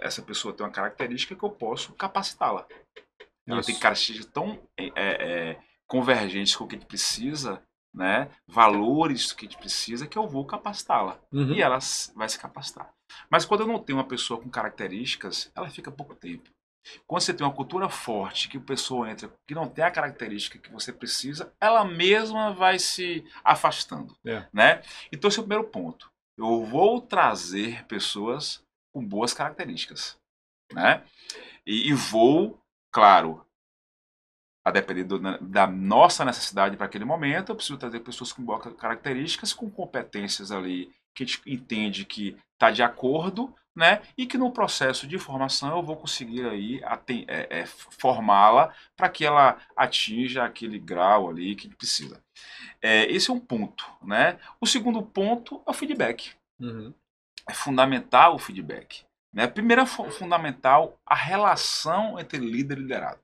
essa pessoa tem uma característica que eu posso capacitá-la. Ela tem características tão é, é, convergentes com o que a gente precisa, né? Valores que a gente precisa que eu vou capacitá-la Uhum. e ela vai se capacitar. Mas quando eu não tenho uma pessoa com características, ela fica pouco tempo. Quando você tem uma cultura forte, que a pessoa entra, que não tem a característica que você precisa, ela mesma vai se afastando, É. né? Então esse é o primeiro ponto. Eu vou trazer pessoas com boas características, né? E, e vou, claro, a depender do- da nossa necessidade para aquele momento, eu preciso trazer pessoas com boas características, com competências ali que a gente entende que está de acordo, né? E que no processo de formação eu vou conseguir aí é, é, formá-la para que ela atinja aquele grau ali que precisa. É, esse é um ponto, né? O segundo ponto é o feedback Uhum. é fundamental o feedback. Né? Primeiro é fu- fundamental a relação entre líder e liderado.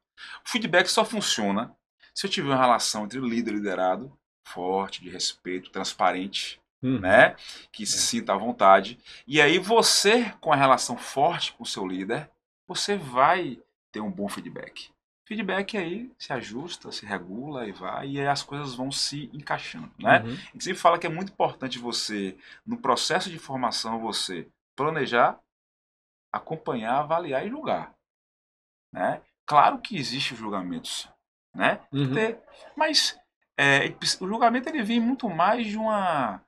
O feedback só funciona se eu tiver uma relação entre líder e liderado forte, de respeito, transparente, Uhum. né? que se sinta à vontade. E aí você, com a relação forte com o seu líder, você vai ter um bom feedback. feedback aí se ajusta, se regula e vai, e aí as coisas vão se encaixando, né? Uhum. A gente sempre fala que é muito importante você, no processo de formação, você planejar, acompanhar, avaliar e julgar, né? Claro que existem julgamentos, né? Uhum. Mas é, o julgamento ele vem muito mais de uma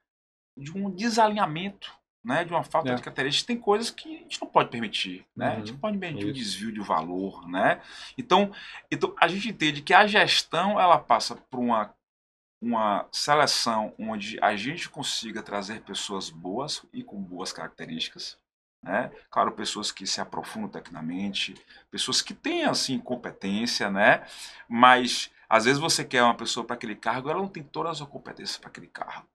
de um desalinhamento, né? De uma falta É. de características. Tem coisas que a gente não pode permitir, né? A gente Uhum. não pode permitir um desvio de valor, né? Então, então a gente entende que a gestão ela passa por uma uma seleção onde a gente consiga trazer pessoas boas e com boas características, né? Claro, pessoas que se aprofundam tecnicamente, pessoas que têm assim competência, né? Mas às vezes você quer uma pessoa para aquele cargo, ela não tem todas as competências para aquele cargo,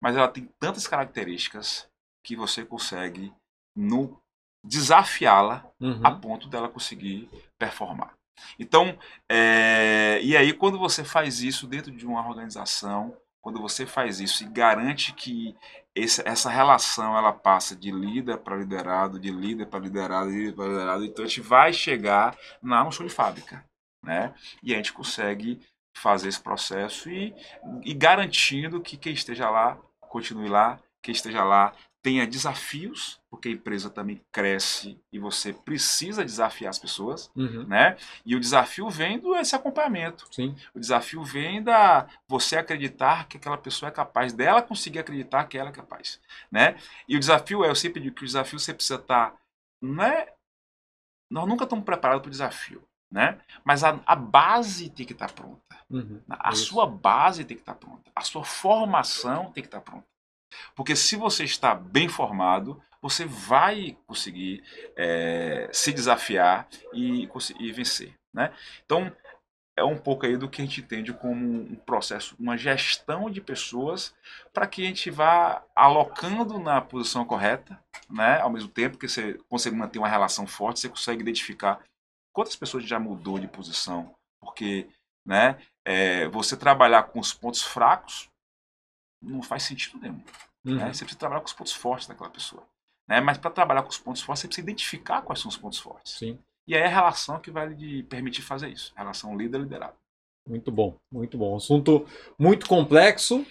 mas ela tem tantas características que você consegue no desafiá-la Uhum. a ponto dela conseguir performar. Então, é, e aí quando você faz isso dentro de uma organização, quando você faz isso e garante que esse- essa relação ela passa de líder para liderado, de líder para liderado, de líder para liderado, então a gente vai chegar lá no show de fábrica, né? E a gente consegue fazer esse processo e, e garantindo que quem esteja lá continue lá, quem esteja lá tenha desafios, porque a empresa também cresce e você precisa desafiar as pessoas, Uhum. né? E o desafio vem do esse acompanhamento. Sim. O desafio vem da você acreditar que aquela pessoa é capaz, dela conseguir acreditar que ela é capaz, né? E o desafio é, eu sempre digo que o desafio você precisa estar, não é, nós nunca estamos preparados para o desafio, né? Mas a, a base tem que estar pronta. Uhum. A Isso. sua base tem que estar pronta. A sua formação tem que estar pronta. Porque se você está bem formado, você vai conseguir eh, se desafiar e, e vencer. Né? Então, é um pouco aí do que a gente entende como um processo, uma gestão de pessoas para que a gente vá alocando na posição correta, né? ao mesmo tempo que você consegue manter uma relação forte, você consegue identificar quantas pessoas já mudou de posição, porque né, é, você trabalhar com os pontos fracos não faz sentido nenhum. Uhum. né? Você precisa trabalhar com os pontos fortes daquela pessoa. Né? Mas para trabalhar com os pontos fortes, você precisa identificar quais são os pontos fortes. Sim. E aí é a relação que vai lhe permitir fazer isso. A relação líder-liderado. Muito bom, muito bom. Assunto muito complexo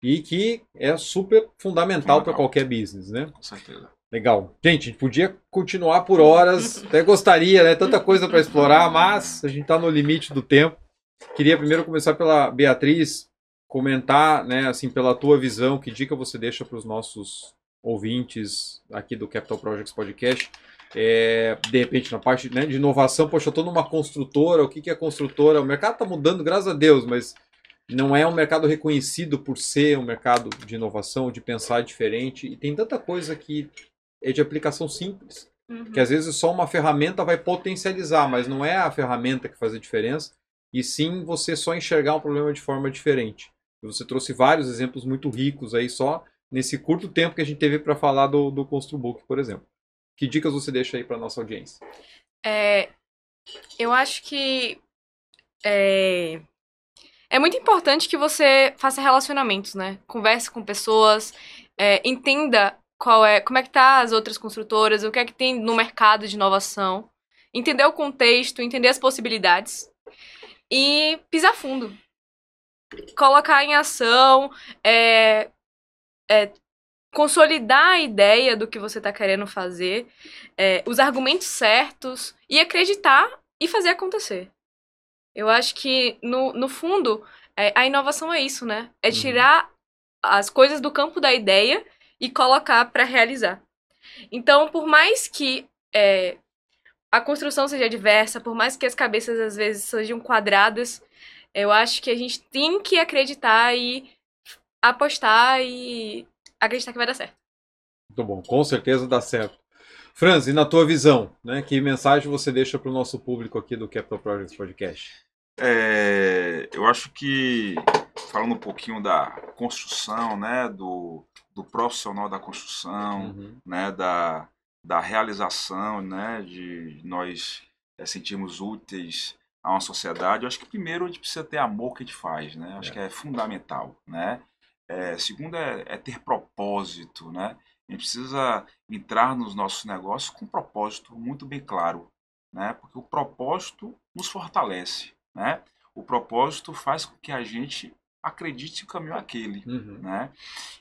e que é super fundamental para qualquer business, né? Com certeza. Legal. Gente, a gente podia continuar por horas, até gostaria, né? Tanta coisa para explorar, mas a gente está no limite do tempo. Queria primeiro começar pela Beatriz, comentar, né, assim, pela tua visão, que dica você deixa para os nossos ouvintes aqui do Capital Projects Podcast. É, de repente, na parte né, de inovação, poxa, eu estou numa construtora, o que, que é construtora? O mercado está mudando, graças a Deus, mas não é um mercado reconhecido por ser um mercado de inovação, de pensar diferente, e tem tanta coisa que é de aplicação simples, Uhum. que às vezes só uma ferramenta vai potencializar, mas não é a ferramenta que faz a diferença, e sim você só enxergar um problema de forma diferente. Você trouxe vários exemplos muito ricos aí só nesse curto tempo que a gente teve para falar do, do Construbook, por exemplo. Que dicas você deixa aí para nossa audiência? É, eu acho que é, é muito importante que você faça relacionamentos, né? Converse com pessoas, é, entenda qual é, como é que tá as outras construtoras, o que é que tem no mercado de inovação, entender o contexto, entender as possibilidades e pisar fundo. Colocar em ação, é, é, consolidar a ideia do que você está querendo fazer, é, os argumentos certos e acreditar e fazer acontecer. Eu acho que, no, no fundo, é, a inovação é isso, né? É Uhum. tirar as coisas do campo da ideia e colocar para realizar. Então, por mais que é, a construção seja diversa, por mais que as cabeças às vezes sejam quadradas, eu acho que a gente tem que acreditar e apostar e acreditar que vai dar certo. Muito bom, com certeza dá certo. Franz, e na tua visão, né, que mensagem você deixa para o nosso público aqui do Capital Projects Podcast? É, eu acho que, falando um pouquinho da construção, né, do, do profissional da construção, Uhum. né, da, da realização, né, de nós é, sentirmos úteis a uma sociedade, eu acho que primeiro a gente precisa ter amor que a gente faz, né? Acho É. que é fundamental, né? É, segundo é, é ter propósito, né? A gente precisa entrar nos nossos negócios com um propósito muito bem claro, né? Porque o propósito nos fortalece, né? O propósito faz com que a gente acredite que o caminho é aquele, Uhum. né?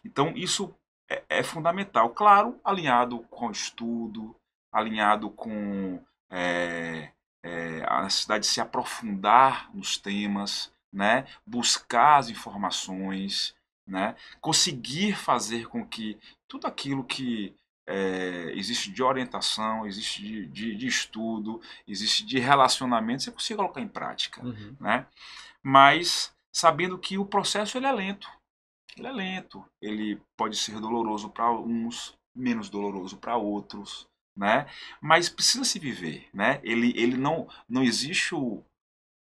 Então isso é, é fundamental, claro, alinhado com o estudo, alinhado com é, é, a necessidade de se aprofundar nos temas, né? Buscar as informações, né? Conseguir fazer com que tudo aquilo que é, existe de orientação, existe de, de, de estudo, existe de relacionamento, você consiga colocar em prática Uhum. né? Mas sabendo que o processo ele é lento. Ele é lento. Ele pode ser doloroso para uns, menos doloroso para outros, né? Mas precisa se viver, né? Ele, ele não não existe o,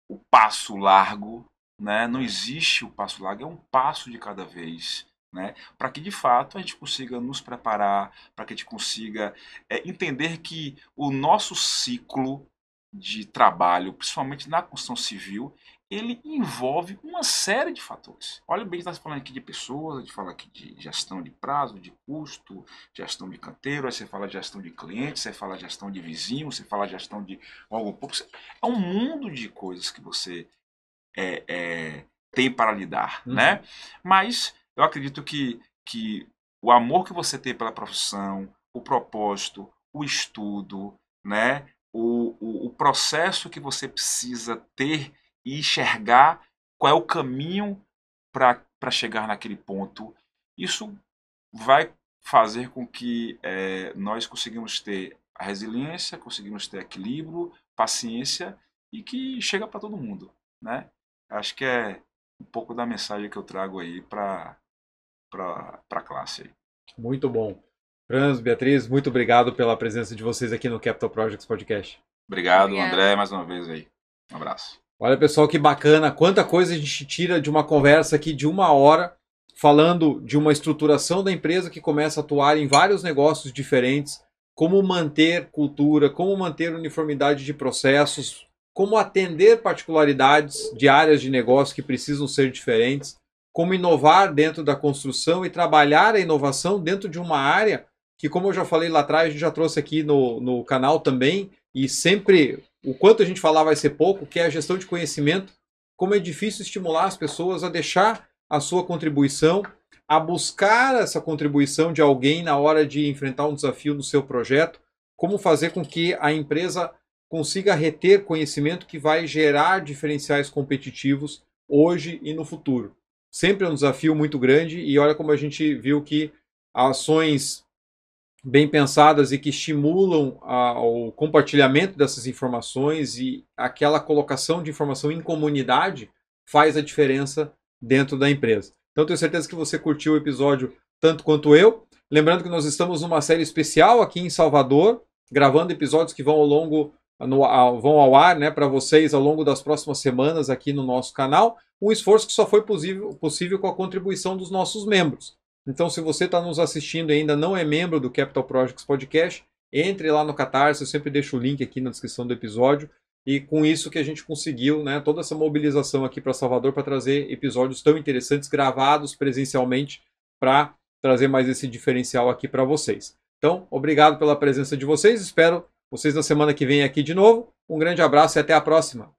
o passo largo, né? Não existe o passo largo, é um passo de cada vez. Né? Para que de fato a gente consiga nos preparar, para que a gente consiga é, entender que o nosso ciclo de trabalho, principalmente na construção civil, ele envolve uma série de fatores. Olha bem, está falando aqui de pessoas, a gente fala aqui de gestão de prazo, de custo, gestão de canteiro, aí você fala de gestão de clientes, você fala de gestão de vizinho, você fala de gestão de algo pouco. É um mundo de coisas que você é, é, tem para lidar, Uhum. né? Mas eu acredito que, que o amor que você tem pela profissão, o propósito, o estudo, né? o, o, o processo que você precisa ter e enxergar qual é o caminho para chegar naquele ponto. Isso vai fazer com que é, nós conseguimos ter a resiliência, conseguimos ter equilíbrio, paciência e que chega para todo mundo, né? Acho que é um pouco da mensagem que eu trago aí para para a classe. aí. Muito bom. Franz, Beatriz, muito obrigado pela presença de vocês aqui no Capital Projects Podcast. Obrigado, Obrigada. André, mais uma vez aí. Um abraço. Olha, pessoal, que bacana. Quanta coisa a gente tira de uma conversa aqui de uma hora, falando de uma estruturação da empresa que começa a atuar em vários negócios diferentes, como manter cultura, como manter uniformidade de processos, como atender particularidades de áreas de negócio que precisam ser diferentes, como inovar dentro da construção e trabalhar a inovação dentro de uma área que, como eu já falei lá atrás, a gente já trouxe aqui no, no canal também, e sempre o quanto a gente falar vai ser pouco, que é a gestão de conhecimento, como é difícil estimular as pessoas a deixar a sua contribuição, a buscar essa contribuição de alguém na hora de enfrentar um desafio no seu projeto, como fazer com que a empresa consiga reter conhecimento que vai gerar diferenciais competitivos hoje e no futuro. Sempre é um desafio muito grande e olha como a gente viu que ações bem pensadas e que estimulam o compartilhamento dessas informações e aquela colocação de informação em comunidade faz a diferença dentro da empresa. Então tenho certeza que você curtiu o episódio tanto quanto eu. Lembrando que nós estamos numa série especial aqui em Salvador, gravando episódios que vão ao longo no- vão ao ar, né, para vocês ao longo das próximas semanas aqui no nosso canal. Um esforço que só foi possível, possível com a contribuição dos nossos membros. Então, se você está nos assistindo e ainda não é membro do Capital Projects Podcast, entre lá no Catarse, eu sempre deixo o link aqui na descrição do episódio. E com isso que a gente conseguiu, né, toda essa mobilização aqui para Salvador para trazer episódios tão interessantes gravados presencialmente para trazer mais esse diferencial aqui para vocês. Então, obrigado pela presença de vocês. Espero vocês na semana que vem aqui de novo. Um grande abraço e até a próxima.